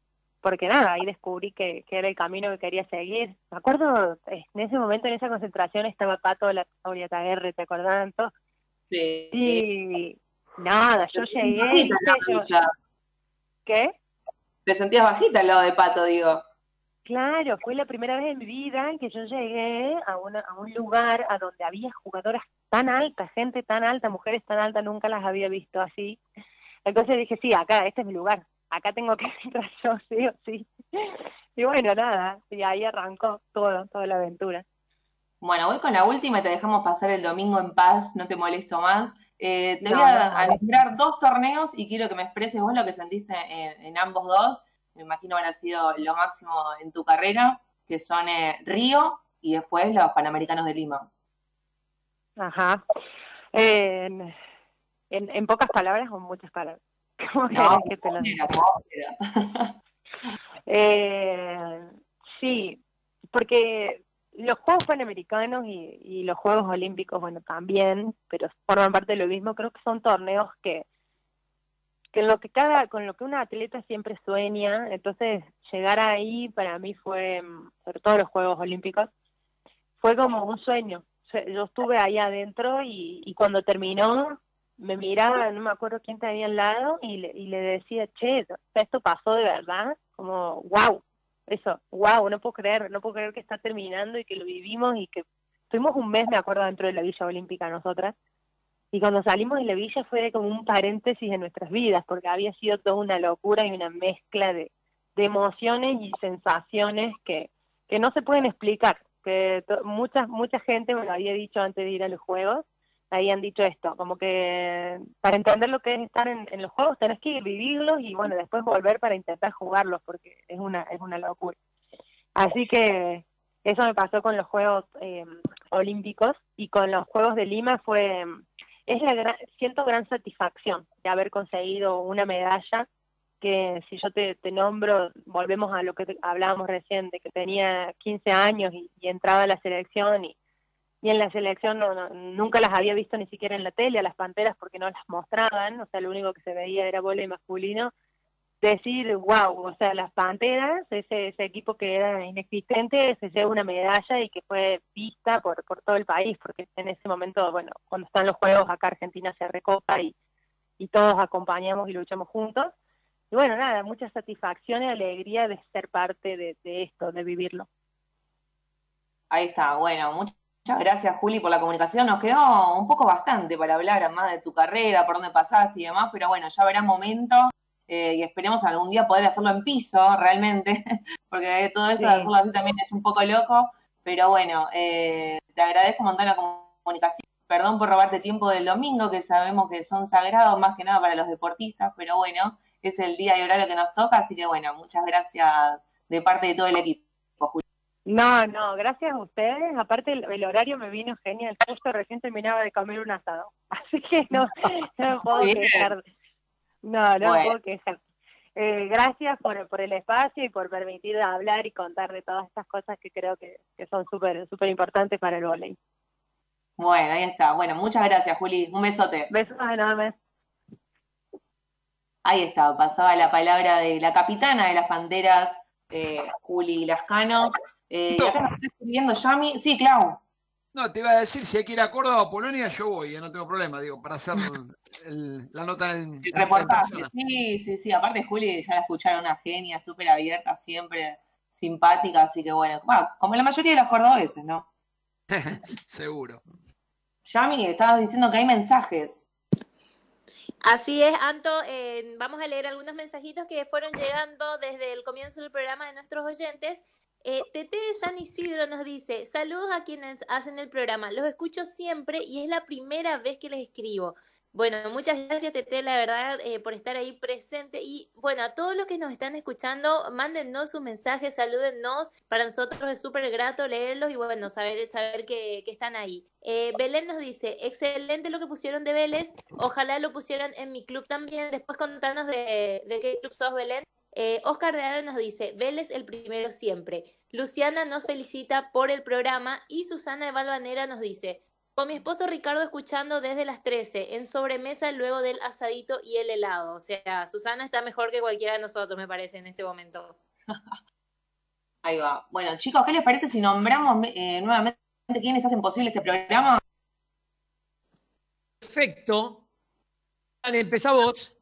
porque nada, ahí descubrí que, que era el camino que quería seguir. Me acuerdo, en ese momento, en esa concentración, estaba Pato de la Orieta R, ¿te acordás, Sí. Y nada, yo llegué, ¿Qué? Te sentías bajita al lado de Pato, digo. Claro, fue la primera vez en mi vida que yo llegué a, una, a un lugar a donde había jugadoras tan altas, gente tan alta, mujeres tan altas, nunca las había visto así. Entonces dije, sí, acá, este es mi lugar, acá tengo que entrar yo, sí o sí. Y bueno, nada, y ahí arrancó todo, toda la aventura. Bueno, voy con la última y te dejamos pasar el domingo en paz, no te molesto más. Eh, te voy a, nombrar dos torneos y quiero que me expreses vos lo que sentiste en, ambos dos. Me imagino a sido lo máximo en tu carrera, que son eh, Río y después los Panamericanos de Lima. Ajá. En, en, pocas palabras o muchas palabras. ¿Cómo no, que te lo diga? eh, sí, porque los Juegos Panamericanos y, los Juegos Olímpicos, bueno, también, pero forman parte de lo mismo, creo que son torneos que, que lo que cada, con lo que un atleta siempre sueña, entonces llegar ahí para mí fue, sobre todo los Juegos Olímpicos, fue como un sueño. Yo estuve ahí adentro y, y cuando terminó me miraba, no me acuerdo quién tenía al lado, y le, y le decía, che, esto pasó de verdad, como, wow, eso, wow, no puedo creer, no puedo creer que está terminando y que lo vivimos y que estuvimos un mes, me acuerdo, dentro de la Villa Olímpica nosotras. Y cuando salimos de la villa fue como un paréntesis en nuestras vidas, porque había sido toda una locura y una mezcla de, de emociones y sensaciones que, que no se pueden explicar. Que mucha, mucha gente me lo había dicho antes de ir a los Juegos, habían dicho esto, como que para entender lo que es estar en, los juegos tenés que ir vivirlos y bueno, después volver para intentar jugarlos porque es una, es una locura. Así que eso me pasó con los Juegos eh, Olímpicos y con los Juegos de Lima fue, es la gran, siento gran satisfacción de haber conseguido una medalla que si yo te, te nombro, volvemos a lo que hablábamos recién, de que tenía 15 años y entraba a la selección y y en la selección no, nunca las había visto ni siquiera en la tele a las panteras porque no las mostraban, o sea, lo único que se veía era y masculino. Decir, wow, o sea, las panteras, ese, equipo que era inexistente, se lleva una medalla y que fue vista por, por todo el país, porque en ese momento, bueno, cuando están los juegos acá Argentina se recopa y, y todos acompañamos y luchamos juntos. Y bueno, nada, mucha satisfacción y alegría de ser parte de, de esto, de vivirlo. Ahí está, bueno, muchas Muchas gracias, Juli, por la comunicación. Nos quedó un poco bastante para hablar más de tu carrera, por dónde pasaste y demás, pero bueno, ya verá momento eh, y esperemos algún día poder hacerlo en piso, realmente, porque todo esto de hacerlo así también es un poco loco, pero bueno, eh, te agradezco un montón la comunicación. Perdón por robarte tiempo del domingo, que sabemos que son sagrados más que nada para los deportistas, pero bueno, es el día y horario que nos toca, así que bueno, muchas gracias de parte de todo el equipo. No, no, gracias a ustedes. Aparte el, horario me vino genial. Justo recién terminaba de comer un asado. Así que no, no me puedo quejar. No, no me puedo quejar. Eh, gracias por, por el espacio y por permitir hablar y contar de todas estas cosas que creo que, que son súper súper importantes para el voleibol. Bueno, ahí está. Bueno, muchas gracias, Juli. Un besote. Besos enormes. Ahí está, pasaba la palabra de la capitana de las Panteras, eh, Juli Lascano. Eh, no. está escribiendo Yami. Sí, Clau. No, te iba a decir, si hay que ir a Córdoba o Polonia, yo voy, eh, no tengo problema, digo, para hacer la nota en el reportaje. Sí, sí, sí. Aparte, Juli ya la escucharon una genia, súper abierta, siempre simpática, así que bueno, como la mayoría de los cordobeses, ¿no? Seguro. Yami, estabas diciendo que hay mensajes. Así es, Anto, eh, vamos a leer algunos mensajitos que fueron llegando desde el comienzo del programa de nuestros oyentes eh, Tete de San Isidro nos dice, saludos a quienes hacen el programa, los escucho siempre y es la primera vez que les escribo. Bueno, muchas gracias Tete, la verdad, eh, por estar ahí presente. Y bueno, a todos los que nos están escuchando, mándennos sus mensajes, salúdennos. Para nosotros es súper grato leerlos y bueno, saber, saber que, están ahí. Eh, Belén nos dice, excelente lo que pusieron de Vélez, ojalá lo pusieran en mi club también. Después contanos de, de qué club sos, Belén. Eh, Oscar de nos dice, Vélez el primero siempre. Luciana nos felicita por el programa y Susana de Valvanera nos dice, con mi esposo Ricardo escuchando desde las 13, en sobremesa luego del asadito y el helado. O sea, Susana está mejor que cualquiera de nosotros, me parece, en este momento. Ahí va. Bueno, chicos, ¿qué les parece si nombramos eh, nuevamente quiénes hacen posible este programa? Perfecto. Empezamos.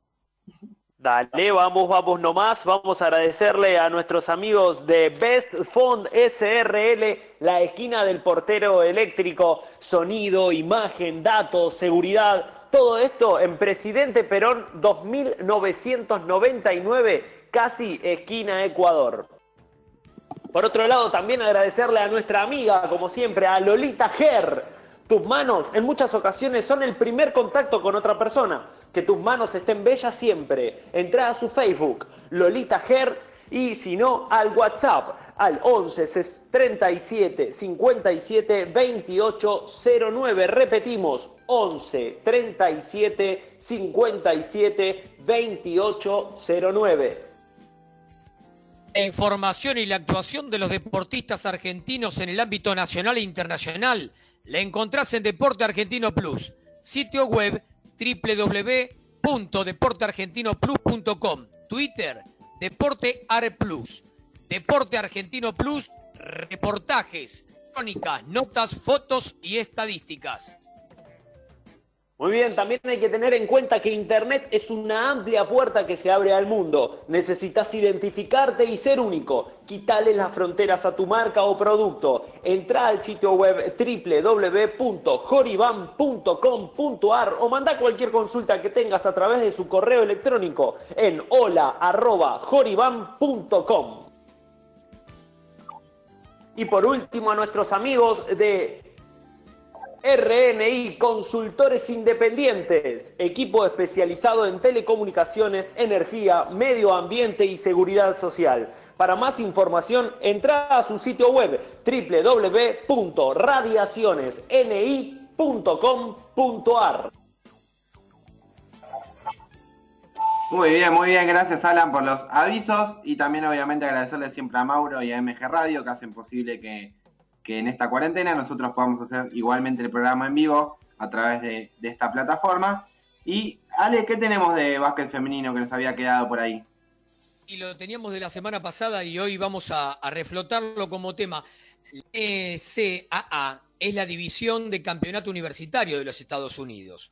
Dale, vamos, vamos nomás. Vamos a agradecerle a nuestros amigos de Best Fund SRL, la esquina del portero eléctrico, sonido, imagen, datos, seguridad. Todo esto en Presidente Perón 2999, casi esquina Ecuador. Por otro lado, también agradecerle a nuestra amiga, como siempre, a Lolita Ger tus manos en muchas ocasiones son el primer contacto con otra persona. Que tus manos estén bellas siempre. Entra a su Facebook, Lolita Ger, y si no, al WhatsApp, al 11 37 57 28 09. Repetimos, 11 37 57 28 09. La información y la actuación de los deportistas argentinos en el ámbito nacional e internacional la encontrás en Deporte Argentino Plus, sitio web www.deporteargentinoplus.com, Twitter, Deporte Ar Plus, Deporte Argentino Plus, reportajes, crónicas, notas, fotos y estadísticas. Muy bien, también hay que tener en cuenta que Internet es una amplia puerta que se abre al mundo. Necesitas identificarte y ser único. Quitale las fronteras a tu marca o producto. Entra al sitio web www.joriban.com.ar o manda cualquier consulta que tengas a través de su correo electrónico en hola.joriban.com. Y por último a nuestros amigos de RNI Consultores Independientes, equipo especializado en telecomunicaciones, energía, medio ambiente y seguridad social. Para más información, entra a su sitio web www.radiacionesni.com.ar. Muy bien, muy bien, gracias Alan por los avisos y también obviamente agradecerle siempre a Mauro y a MG Radio que hacen posible que que en esta cuarentena nosotros podamos hacer igualmente el programa en vivo a través de, esta plataforma. Y Ale, ¿qué tenemos de básquet femenino que nos había quedado por ahí? Y lo teníamos de la semana pasada y hoy vamos a, reflotarlo como tema. ECAA es la división de campeonato universitario de los Estados Unidos.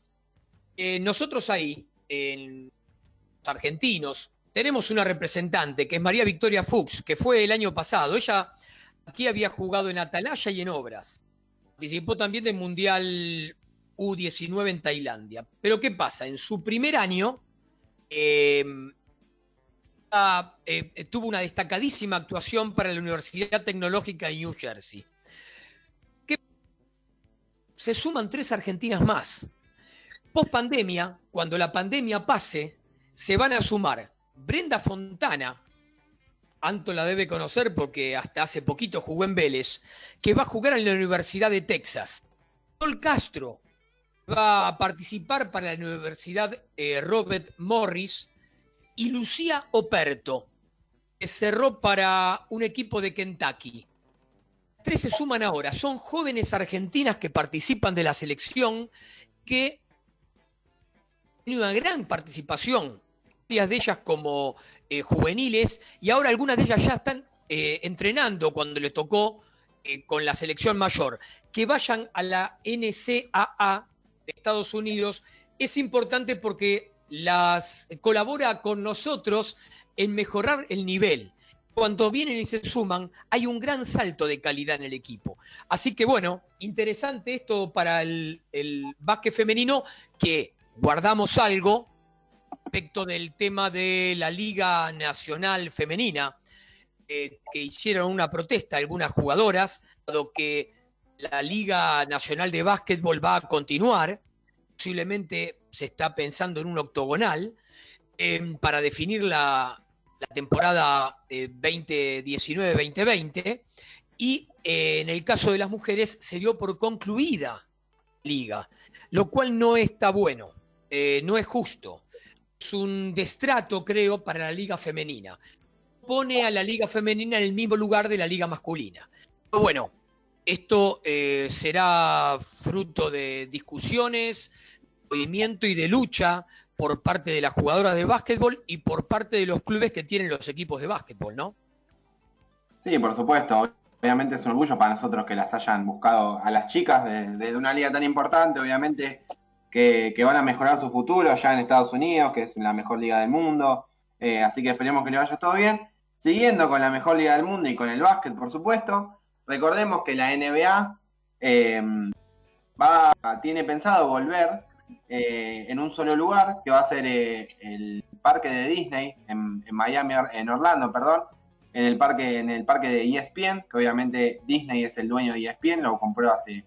Eh, nosotros ahí, en argentinos, tenemos una representante que es María Victoria Fuchs, que fue el año pasado. Ella Aquí había jugado en Atalaya y en Obras. Participó también del Mundial U19 en Tailandia. Pero ¿qué pasa? En su primer año eh, eh, tuvo una destacadísima actuación para la Universidad Tecnológica de New Jersey. Se suman tres argentinas más. Post pandemia, cuando la pandemia pase, se van a sumar Brenda Fontana, Anto la debe conocer porque hasta hace poquito jugó en Vélez, que va a jugar en la Universidad de Texas. Sol Castro va a participar para la Universidad eh, Robert Morris y Lucía Operto, que cerró para un equipo de Kentucky. Tres se suman ahora, son jóvenes argentinas que participan de la selección, que tienen una gran participación, varias de ellas como eh, juveniles y ahora algunas de ellas ya están eh, entrenando cuando le tocó eh, con la selección mayor. Que vayan a la NCAA de Estados Unidos es importante porque las colabora con nosotros en mejorar el nivel. Cuando vienen y se suman, hay un gran salto de calidad en el equipo. Así que bueno, interesante esto para el, el básquet femenino, que guardamos algo respecto del tema de la Liga Nacional Femenina, eh, que hicieron una protesta algunas jugadoras, dado que la Liga Nacional de Básquetbol va a continuar, posiblemente se está pensando en un octogonal em, para definir la, temporada 2019-2020 eh, y eh, en el caso de las mujeres se dio por concluida liga, lo cual no está bueno, no es justo. Es un destrato, creo, para la liga femenina. Pone a la liga femenina en el mismo lugar de la liga masculina. Pero bueno, esto eh, será fruto de discusiones, movimiento y de lucha por parte de las jugadoras de básquetbol y por parte de los clubes que tienen los equipos de básquetbol, ¿no? Sí, por supuesto. Obviamente es un orgullo para nosotros que las hayan buscado a las chicas desde una liga tan importante, obviamente que, van a mejorar su futuro allá en Estados Unidos, que es la mejor liga del mundo. Eh, así que esperemos que le vaya todo bien. Siguiendo con la mejor liga del mundo y con el básquet, por supuesto, recordemos que la NBA eh, va, tiene pensado volver eh, en un solo lugar, que va a ser el parque de Disney en, en Miami, en Orlando, perdón, en el parque, en el parque de ESPN, que obviamente Disney es el dueño de ESPN, lo compró hace,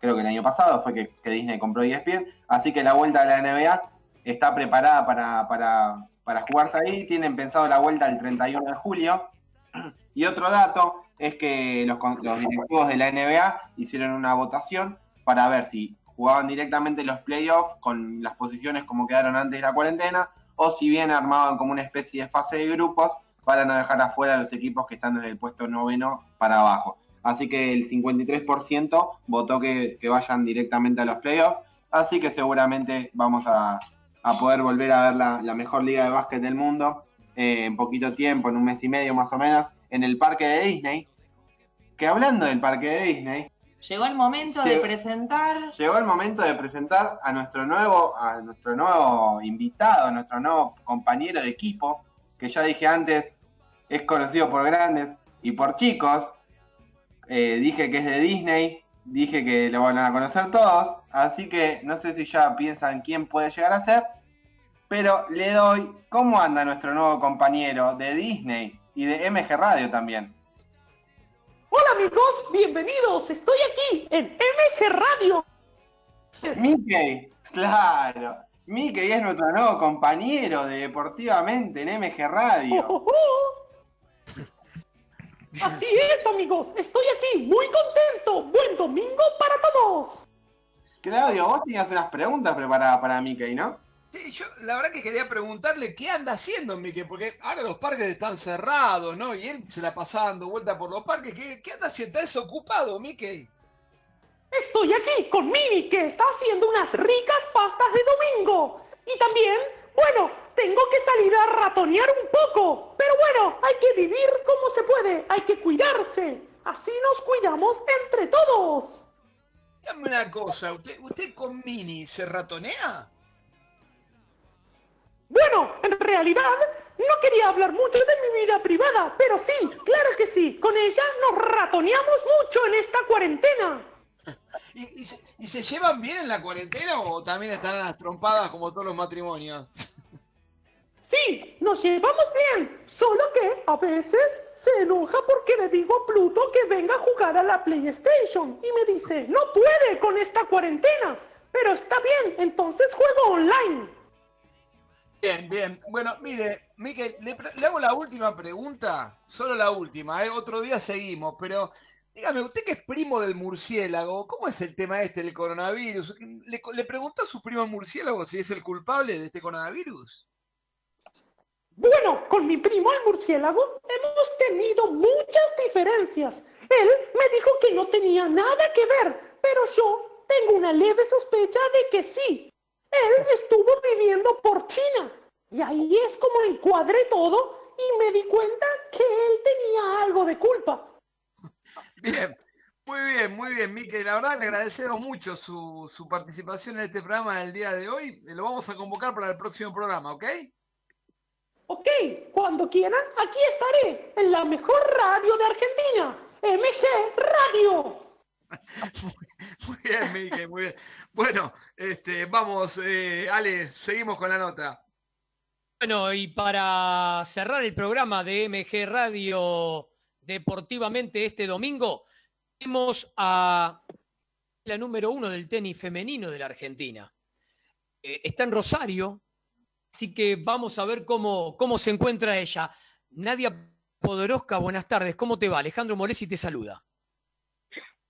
creo que el año pasado fue que, Disney compró ESPN, así que la vuelta de la NBA está preparada para, para, para jugarse ahí, tienen pensado la vuelta el 31 de julio, y otro dato es que los, los directivos de la NBA hicieron una votación para ver si jugaban directamente los playoffs con las posiciones como quedaron antes de la cuarentena, o si bien armaban como una especie de fase de grupos para no dejar afuera a los equipos que están desde el puesto noveno para abajo. Así que el 53% votó que, vayan directamente a los playoffs. Así que seguramente vamos a, poder volver a ver la, mejor liga de básquet del mundo eh, en poquito tiempo, en un mes y medio más o menos, en el parque de Disney. Que hablando del parque de Disney. Llegó el momento de presentar. Llegó el momento de presentar a nuestro nuevo, a nuestro nuevo invitado, a nuestro nuevo compañero de equipo, que ya dije antes, es conocido por grandes y por chicos. Eh, dije que es de Disney, dije que lo van a conocer todos, así que no sé si ya piensan quién puede llegar a ser, pero le doy cómo anda nuestro nuevo compañero de Disney y de MG Radio también. Hola amigos, bienvenidos, estoy aquí en MG Radio. Mickey, claro. Mickey es nuestro nuevo compañero de Deportivamente en MG Radio. Oh, oh, oh. Así es, amigos. Estoy aquí, muy contento. Buen domingo para todos. Claudio, vos tenías unas preguntas preparadas para Mickey, ¿no? Sí, yo la verdad que quería preguntarle qué anda haciendo Mickey, porque ahora los parques están cerrados, ¿no? Y él se la pasa dando vuelta por los parques. ¿Qué, qué anda haciendo? ¿Estás desocupado, Mickey? Estoy aquí con Mimi, que está haciendo unas ricas pastas de domingo. Y también, bueno, tengo que salir a ratonear un poco. Pero bueno, hay que vivir como se puede, hay que cuidarse. Así nos cuidamos entre todos. Dame una cosa, ¿usted, usted con Mini se ratonea? Bueno, en realidad no quería hablar mucho de mi vida privada, pero sí, claro que sí, con ella nos ratoneamos mucho en esta cuarentena. ¿Y, se, llevan bien en la cuarentena o también están las trompadas como todos los matrimonios? Sí, nos llevamos bien, solo que a veces se enoja porque le digo a Pluto que venga a jugar a la PlayStation y me dice, no puede con esta cuarentena, pero está bien, entonces juego online. Bien, bien. Bueno, mire, Miguel, le, hago la última pregunta, solo la última, ¿eh? otro día seguimos, pero dígame, usted que es primo del murciélago, ¿cómo es el tema este del coronavirus? ¿Le, le preguntó a su primo murciélago si es el culpable de este coronavirus? Bueno, con mi primo el murciélago hemos tenido muchas diferencias. Él me dijo que no tenía nada que ver, pero yo tengo una leve sospecha de que sí. Él estuvo viviendo por China y ahí es como encuadré todo y me di cuenta que él tenía algo de culpa. Bien, muy bien, muy bien, Mike. La verdad le agradecemos mucho su, su participación en este programa del día de hoy. Lo vamos a convocar para el próximo programa, ¿ok? Ok, cuando quieran, aquí estaré, en la mejor radio de Argentina, MG Radio. Muy, bien, Miguel, muy bien. Bueno, este, vamos, eh, Ale, seguimos con la nota. Bueno, y para cerrar el programa de MG Radio deportivamente este domingo, tenemos a la número uno del tenis femenino de la Argentina. eh, está en Rosario, así que vamos a ver cómo, cómo se encuentra ella. Nadia Podoroska, buenas tardes, ¿cómo te va? Alejandro Molesi te saluda.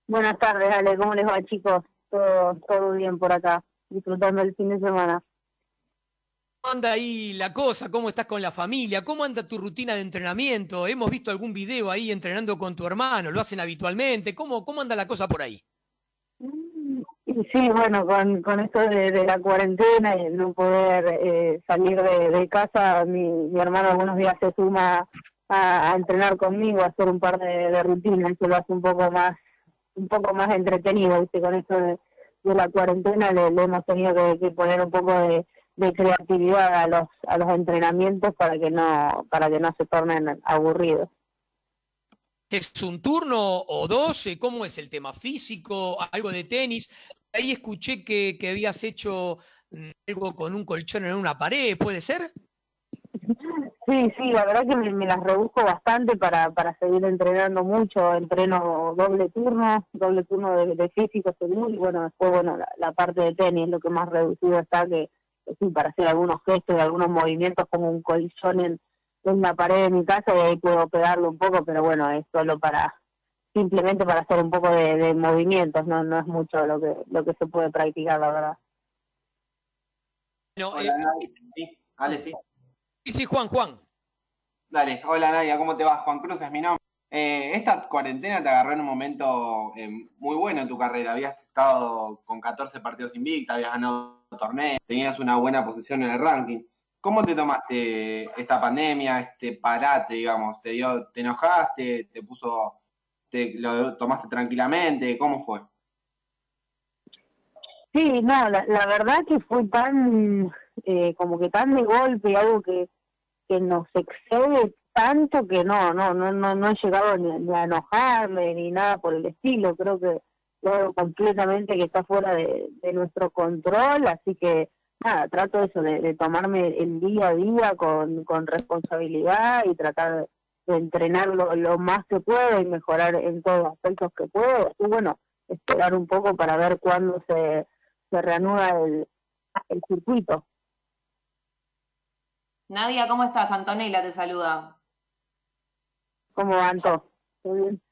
Buenas tardes, Ale, ¿cómo les va, chicos? Todo, todo bien por acá, disfrutando el fin de semana. ¿Cómo anda ahí la cosa? ¿Cómo estás con la familia? ¿Cómo anda tu rutina de entrenamiento? Hemos visto algún video ahí entrenando con tu hermano, ¿lo hacen habitualmente? ¿Cómo, cómo anda la cosa por ahí? Sí, bueno, con, con esto de, la cuarentena y no poder eh, salir de, casa, mi, mi, hermano algunos días se suma a, entrenar conmigo, a hacer un par de, rutinas, que lo hace un poco más un poco más entretenido, ¿viste? Con esto de, la cuarentena le, hemos tenido que, poner un poco de, creatividad a los a los entrenamientos para que no para que no se tornen aburridos. ¿Es un turno o dos? ¿Cómo es el tema físico? ¿Algo de tenis? Ahí escuché que, que habías hecho mm, algo con un colchón en una pared, ¿puede ser? Sí, sí, la verdad que me, las rebusco bastante para, para seguir entrenando mucho. Entreno doble turno, doble turno de, físico según, y bueno, después, bueno, la, parte de tenis, lo que más reducido está, que, sí, para hacer algunos gestos y algunos movimientos como un colchón en, en la pared de mi casa y ahí puedo pegarlo un poco, pero bueno, es solo para simplemente para hacer un poco de, movimientos, no no es mucho lo que lo que se puede practicar, la verdad. No, eh, sí, sí. Sí, sí, Juan, Juan. Dale, hola Nadia, ¿cómo te va? Juan Cruz es mi nombre. Eh, esta cuarentena te agarró en un momento eh, muy bueno en tu carrera. Habías estado con 14 partidos invicta, habías ganado torneos, tenías una buena posición en el ranking. ¿Cómo te tomaste esta pandemia, este parate, digamos? ¿Te dio, te enojaste, te puso, te lo tomaste tranquilamente? ¿Cómo fue? Sí, no, la, verdad que fue tan, eh, como que tan de golpe, algo que, que nos excede tanto que no, no, no, no, no he llegado ni, a enojarme ni nada por el estilo. Creo que algo completamente que está fuera de, de nuestro control, así que nada, trato eso de, tomarme el día a día con, con responsabilidad y tratar de entrenarlo lo más que puedo y mejorar en todos los aspectos que puedo. Y bueno, esperar un poco para ver cuándo se, se reanuda el, el circuito. Nadia, ¿cómo estás? Antonella te saluda. ¿Cómo va, Anto? ¿Todo bien?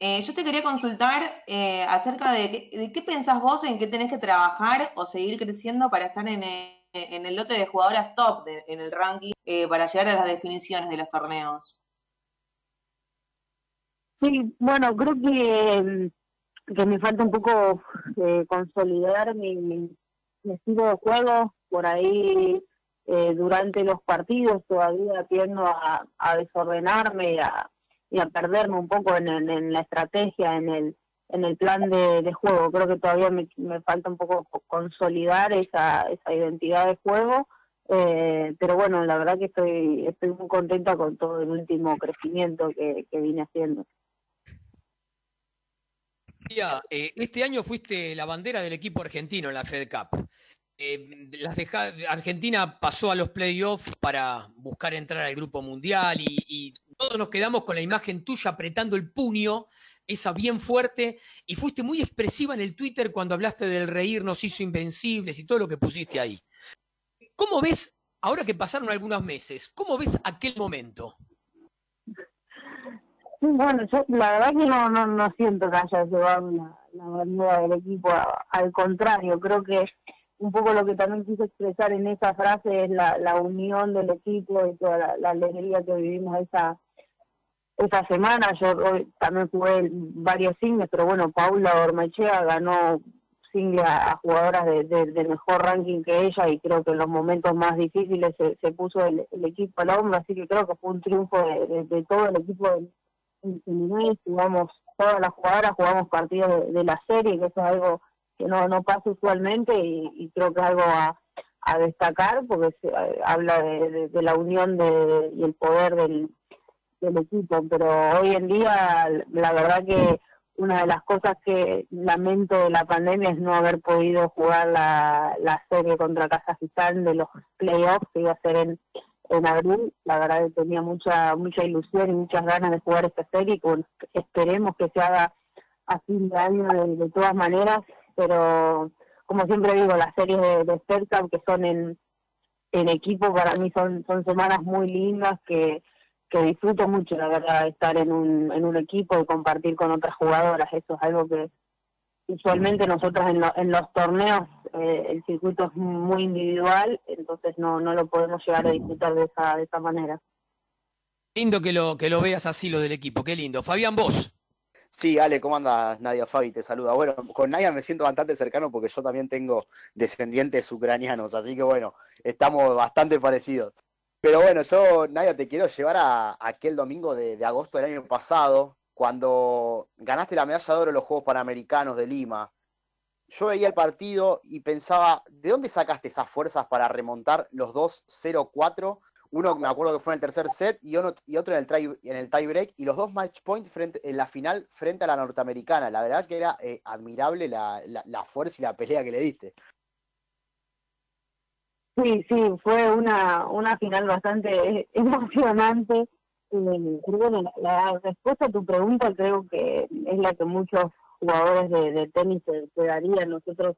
Eh, yo te quería consultar eh, acerca de, de, qué pensás vos en qué tenés que trabajar o seguir creciendo para estar en el, lote de jugadoras top en el ranking eh, para llegar a las definiciones de los torneos. Sí, bueno, creo que, que me falta un poco consolidar mi, mi, estilo de juego. Por ahí durante los partidos todavía tiendo a, a desordenarme, a y a perderme un poco en, en, la estrategia, en el, en el plan de, juego. Creo que todavía me, me, falta un poco consolidar esa, esa identidad de juego, eh, pero bueno, la verdad que estoy, estoy muy contenta con todo el último crecimiento que, que vine haciendo. Eh, este año fuiste la bandera del equipo argentino en la Fed Cup. Eh, Argentina pasó a los playoffs para buscar entrar al grupo mundial y, todos nos quedamos con la imagen tuya apretando el puño, esa bien fuerte, y fuiste muy expresiva en el Twitter cuando hablaste del reír nos hizo invencibles y todo lo que pusiste ahí. ¿Cómo ves, ahora que pasaron algunos meses, cómo ves aquel momento? Bueno, yo la verdad que no, no, no siento que haya llevado la, bandera del equipo, al contrario, creo que un poco lo que también quise expresar en esa frase es la, la unión del equipo y toda la, alegría que vivimos esa esa semana. Yo hoy también jugué varios singles, pero bueno, Paula Ormachea ganó single a, jugadoras de, mejor ranking que ella y creo que en los momentos más difíciles se, se puso el, equipo al hombro, así que creo que fue un triunfo de, todo el equipo en general. Jugamos todas las jugadoras, jugamos partidos de, la serie, que eso es algo que no, no pasa usualmente y, creo que es algo a, destacar porque se, eh, habla de, la unión de, y el poder del, equipo, pero hoy en día la verdad que una de las cosas que lamento de la pandemia es no haber podido jugar la, la serie contra Kazajistán de los playoffs que iba a ser en, en abril. La verdad que tenía mucha mucha ilusión y muchas ganas de jugar esta serie y esperemos que se haga a fin de año de todas maneras pero como siempre digo, las series de, de que son en, en equipo, para mí son, son semanas muy lindas que, que disfruto mucho, la verdad, estar en un, en un equipo y compartir con otras jugadoras. Eso es algo que usualmente nosotros en, en los torneos eh, el circuito es muy individual, entonces no, no lo podemos llegar a disfrutar de esa, de esa manera. Lindo que lo, que lo veas así lo del equipo, qué lindo. Fabián, vos. Sí, Ale, ¿cómo andas? Nadia Fabi te saluda. Bueno, con Nadia me siento bastante cercano porque yo también tengo descendientes ucranianos, así que bueno, estamos bastante parecidos. Pero bueno, yo, Nadia, te quiero llevar a, aquel domingo de, agosto del año pasado, cuando ganaste la medalla de oro en los Juegos Panamericanos de Lima. Yo veía el partido y pensaba, ¿de dónde sacaste esas fuerzas para remontar los dos 0-4 uno me acuerdo que fue en el tercer set y, otro en el, tie, en el tie break y los dos match points en la final frente a la norteamericana. La verdad que era eh, admirable la, la, fuerza y la pelea que le diste. Sí, sí, fue una, una final bastante emocionante. Eh, la, respuesta a tu pregunta creo que es la que muchos jugadores de, tenis se, darían. Nosotros,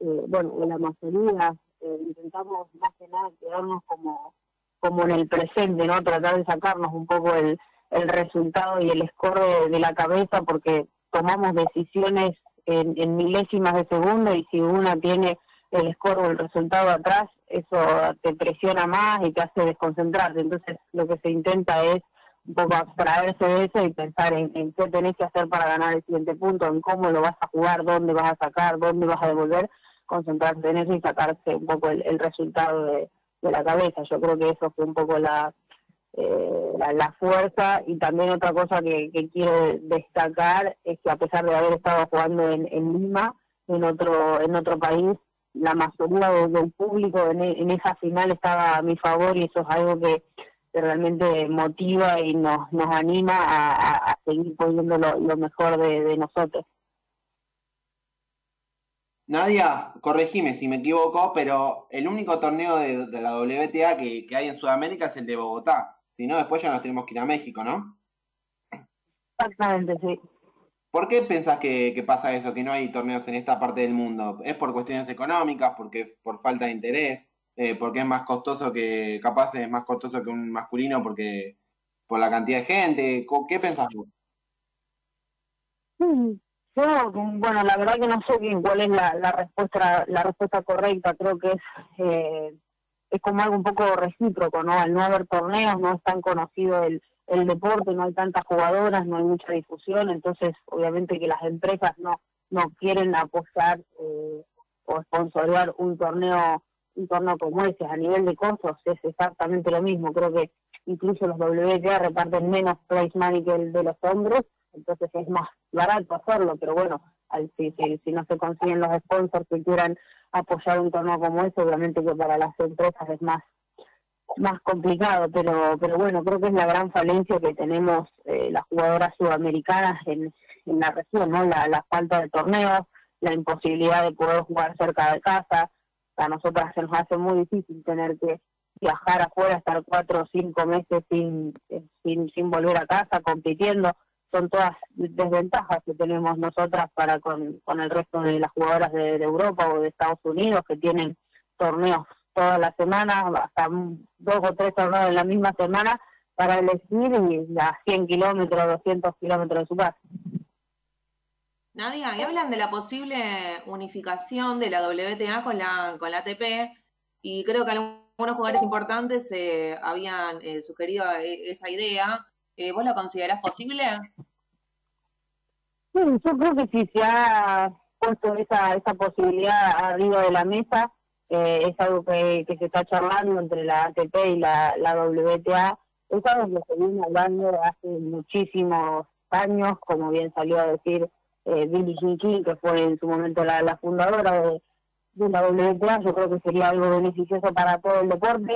eh, bueno, en la mayoría intentamos más que nada quedarnos como como en el presente, ¿no? Tratar de sacarnos un poco el, el resultado y el score de, la cabeza porque tomamos decisiones en, milésimas de segundo y si una tiene el score o el resultado atrás, eso te presiona más y te hace desconcentrarte. Entonces lo que se intenta es un poco abstraerse de eso y pensar en, qué tenés que hacer para ganar el siguiente punto, en cómo lo vas a jugar, dónde vas a sacar, dónde vas a devolver, concentrarte en eso y sacarse un poco el resultado de, la cabeza. Yo creo que eso fue un poco la, eh, la, fuerza y también otra cosa que, quiero destacar es que a pesar de haber estado jugando en, Lima, en otro, en otro país, la mayoría del público en, esa final estaba a mi favor y eso es algo que, realmente motiva y nos, nos anima a, seguir poniendo lo, mejor de nosotros. Nadia, corregime si me equivoco, pero el único torneo de, la WTA que, hay en Sudamérica es el de Bogotá. Si no, después ya nos tenemos que ir a México, ¿no? Exactamente, sí. ¿Por qué pensás que, pasa eso, que no hay torneos en esta parte del mundo? ¿Es por cuestiones económicas, porque por falta de interés, eh, porque es más costoso que, capaz es más costoso que un masculino porque por la cantidad de gente? ¿Qué pensás vos? Mm, bueno, la verdad que no sé cuál es la, respuesta la respuesta correcta. Creo que es eh, es como algo un poco recíproco, ¿no? Al no haber torneos, no es tan conocido el, el deporte, no hay tantas jugadoras, no hay mucha difusión, entonces obviamente que las empresas no no quieren apoyar eh, o sponsorear un torneo un torneo como ese a nivel de costos es exactamente lo mismo creo que incluso los WTA reparten menos prize money que el de los hombres entonces es más barato hacerlo, pero bueno, al, si, si, no se consiguen los sponsors que quieran apoyar un torneo como ese, obviamente que para las empresas es más más complicado, pero pero bueno, creo que es la gran falencia que tenemos eh, las jugadoras sudamericanas en, en la región, ¿no? La, la falta de torneos, la imposibilidad de poder jugar cerca de casa, a nosotras se nos hace muy difícil tener que viajar afuera, estar cuatro o cinco meses sin, sin, sin volver a casa compitiendo son todas desventajas que tenemos nosotras para con, el resto de las jugadoras de, Europa o de Estados Unidos que tienen torneos todas las semanas, hasta dos o tres torneos en la misma semana para elegir y a 100 kilómetros, 200 kilómetros de su casa. Nadia, y hablan de la posible unificación de la WTA con la, con la ATP y creo que algunos jugadores importantes eh, habían eh, sugerido eh, esa idea eh, ¿Vos lo considerás posible? Sí, yo creo que si se ha puesto esa, esa posibilidad arriba de la mesa, eh, es algo que, se está charlando entre la ATP y la, WTA, es algo que se viene hablando hace muchísimos años, como bien salió a decir eh, Billie Jean King, que fue en su momento la, fundadora de, de la WTA, yo creo que sería algo beneficioso para todo el deporte,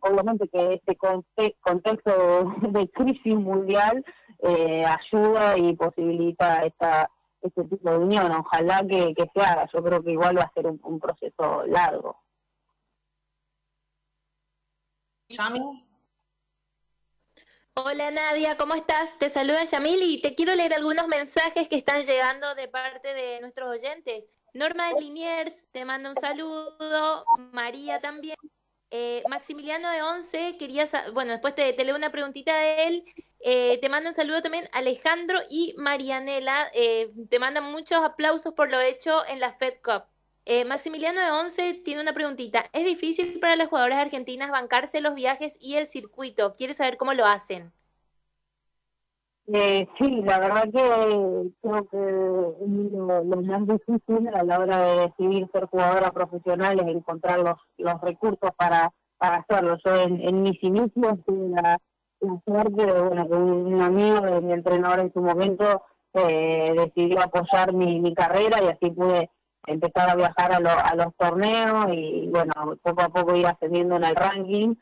obviamente que este contexto de crisis mundial eh, ayuda y posibilita esta este tipo de unión. Ojalá que, se haga. Yo creo que igual va a ser un, proceso largo. Yami. Hola Nadia, ¿cómo estás? Te saluda Yamil y te quiero leer algunos mensajes que están llegando de parte de nuestros oyentes. Norma de Liniers te manda un saludo, María también. Eh, Maximiliano de Once, quería, bueno, después te, leo una preguntita de él. Eh, te mandan saludo también Alejandro y Marianela. Eh, te mandan muchos aplausos por lo hecho en la Fed Cup. Maximiliano de Once tiene una preguntita. ¿Es difícil para las jugadoras argentinas bancarse los viajes y el circuito? ¿Quiere saber cómo lo hacen? Eh, sí, la verdad que creo que lo, lo, más difícil a la hora de decidir ser jugadora profesional es encontrar los, los recursos para, para hacerlo. Yo en, en mis inicios tuve la, suerte de bueno, que un, amigo de mi entrenador en su momento eh, decidió apoyar mi, mi carrera y así pude empezar a viajar a, a los torneos y bueno, poco a poco ir ascendiendo en el ranking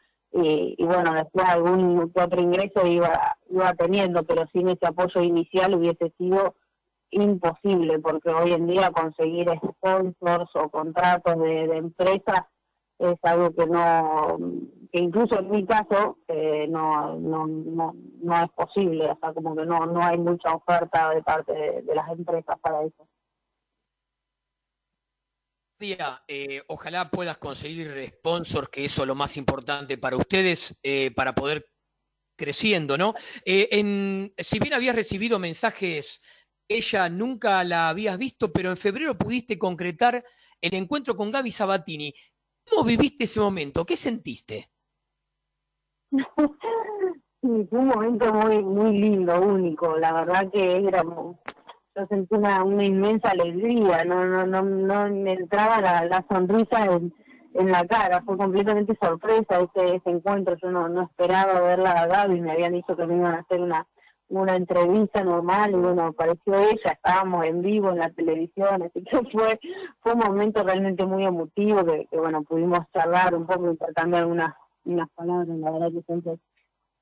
y, bueno, después algún otro ingreso iba, iba teniendo, pero sin ese apoyo inicial hubiese sido imposible, porque hoy en día conseguir sponsors o contratos de, de empresas es algo que no, que incluso en mi caso eh, no, no, no, no es posible, o sea, como que no, no hay mucha oferta de parte de las empresas para eso día, eh, ojalá puedas conseguir sponsors, que eso es lo más importante para ustedes, eh, para poder creciendo, ¿no? Eh, en, si bien habías recibido mensajes, ella nunca la habías visto, pero en febrero pudiste concretar el encuentro con Gaby Sabatini. ¿Cómo viviste ese momento? ¿Qué sentiste? Fue un momento muy muy lindo, único. La verdad que era yo sentí una, una inmensa alegría, no, no, no, no me entraba la, la sonrisa en, en la cara, fue completamente sorpresa ese, ese encuentro, yo no, no esperaba verla a Gaby, me habían dicho que me iban a hacer una, una entrevista normal y bueno, apareció ella, estábamos en vivo en la televisión, así que fue, fue un momento realmente muy emotivo que, que bueno, pudimos charlar un poco, intercambiar unas, unas palabras, la verdad que siempre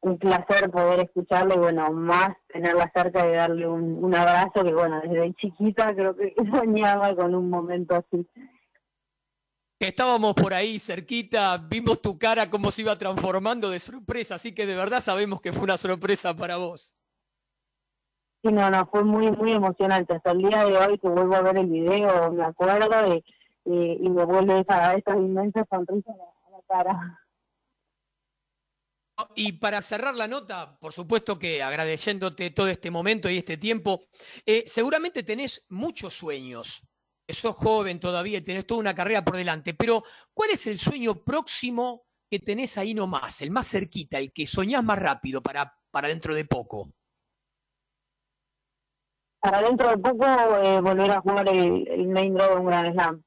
un placer poder escucharle y bueno, más tenerla cerca y darle un, un abrazo que bueno, desde chiquita creo que soñaba con un momento así. Estábamos por ahí cerquita, vimos tu cara cómo se iba transformando de sorpresa, así que de verdad sabemos que fue una sorpresa para vos. Sí, no, no, fue muy, muy emocionante. Hasta el día de hoy que vuelvo a ver el video, me acuerdo y, y, me vuelve esa, esa inmensa sonrisa a la cara. Y para cerrar la nota, por supuesto que agradeciéndote todo este momento y este tiempo, eh, seguramente tenés muchos sueños. Sos joven todavía y tenés toda una carrera por delante, pero ¿cuál es el sueño próximo que tenés ahí nomás, el más cerquita, el que soñás más rápido para, para dentro de poco? Para dentro de poco eh, volver a jugar el, el Main Draw en Grand Slam.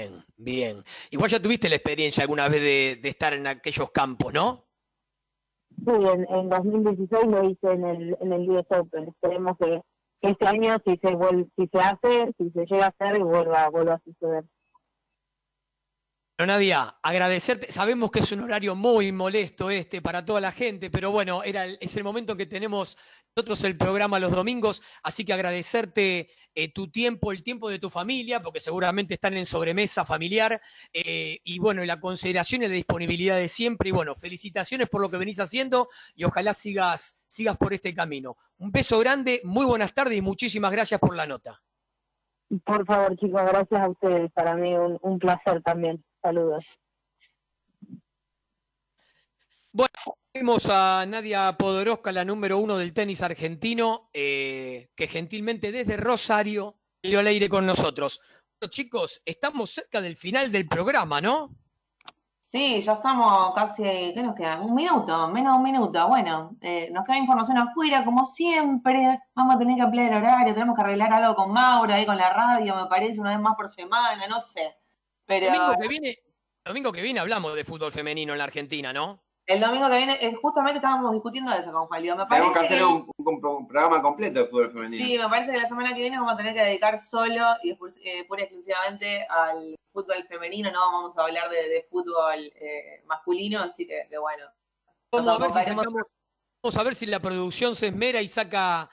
Bien, bien. Igual ya tuviste la experiencia alguna vez de, estar en aquellos campos, ¿no? Sí, en, en 2016 lo hice en el, en el US Open. Esperemos que, este año, si se, si se hace, si se llega a hacer, vuelva, vuelva a suceder. Bueno, Nadia, agradecerte. Sabemos que es un horario muy molesto este para toda la gente, pero bueno, era es el momento que tenemos nosotros el programa los domingos, así que agradecerte eh, tu tiempo, el tiempo de tu familia, porque seguramente están en sobremesa familiar, eh, y bueno, la consideración y la disponibilidad de siempre. Y bueno, felicitaciones por lo que venís haciendo y ojalá sigas, sigas por este camino. Un beso grande, muy buenas tardes y muchísimas gracias por la nota. Por favor, chicos, gracias a ustedes. Para mí un placer también. Saludos. Bueno, vemos a Nadia Podoroska, la número uno del tenis argentino, eh, que gentilmente desde Rosario dio al aire con nosotros. Bueno, chicos, estamos cerca del final del programa, ¿no? Sí, ya estamos casi, ¿qué nos queda? Un minuto, menos de un minuto. Bueno, eh, nos queda información afuera, como siempre. Vamos a tener que ampliar el horario, tenemos que arreglar algo con Maura, ahí con la radio, me parece, una vez más por semana, no sé. El domingo que viene, domingo que viene hablamos de fútbol femenino en la Argentina, ¿no? El domingo que viene, eh, justamente estábamos discutiendo eso con Juan Me Tenemos que hacer un, programa completo de fútbol femenino. Sí, me parece que la semana que viene vamos a tener que dedicar solo y eh, pura y exclusivamente al fútbol femenino, no vamos a hablar de, fútbol eh, masculino, así que, bueno. Vamos a, ver si la producción se esmera y saca a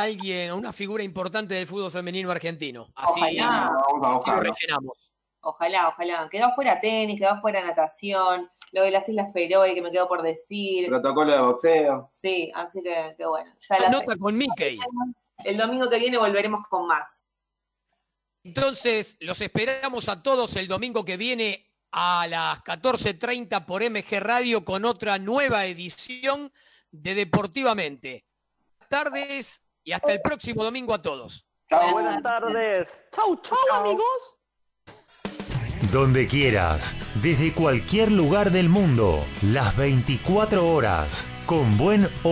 alguien, a una figura importante del fútbol femenino argentino. Así, así lo rellenamos. Ojalá, ojalá. Quedó fuera tenis, quedó fuera natación, lo de las Islas Feroe que me quedó por decir. Protocolo de boxeo. Sí, así que, que bueno. Ya la nota con Mickey. El domingo que viene volveremos con más. Entonces, los esperamos a todos el domingo que viene a las 14.30 por MG Radio con otra nueva edición de Deportivamente. Buenas tardes y hasta el próximo domingo a todos. Chao, buenas tardes. Chau, chau, amigos. Donde quieras, desde cualquier lugar del mundo, las 24 horas, con buen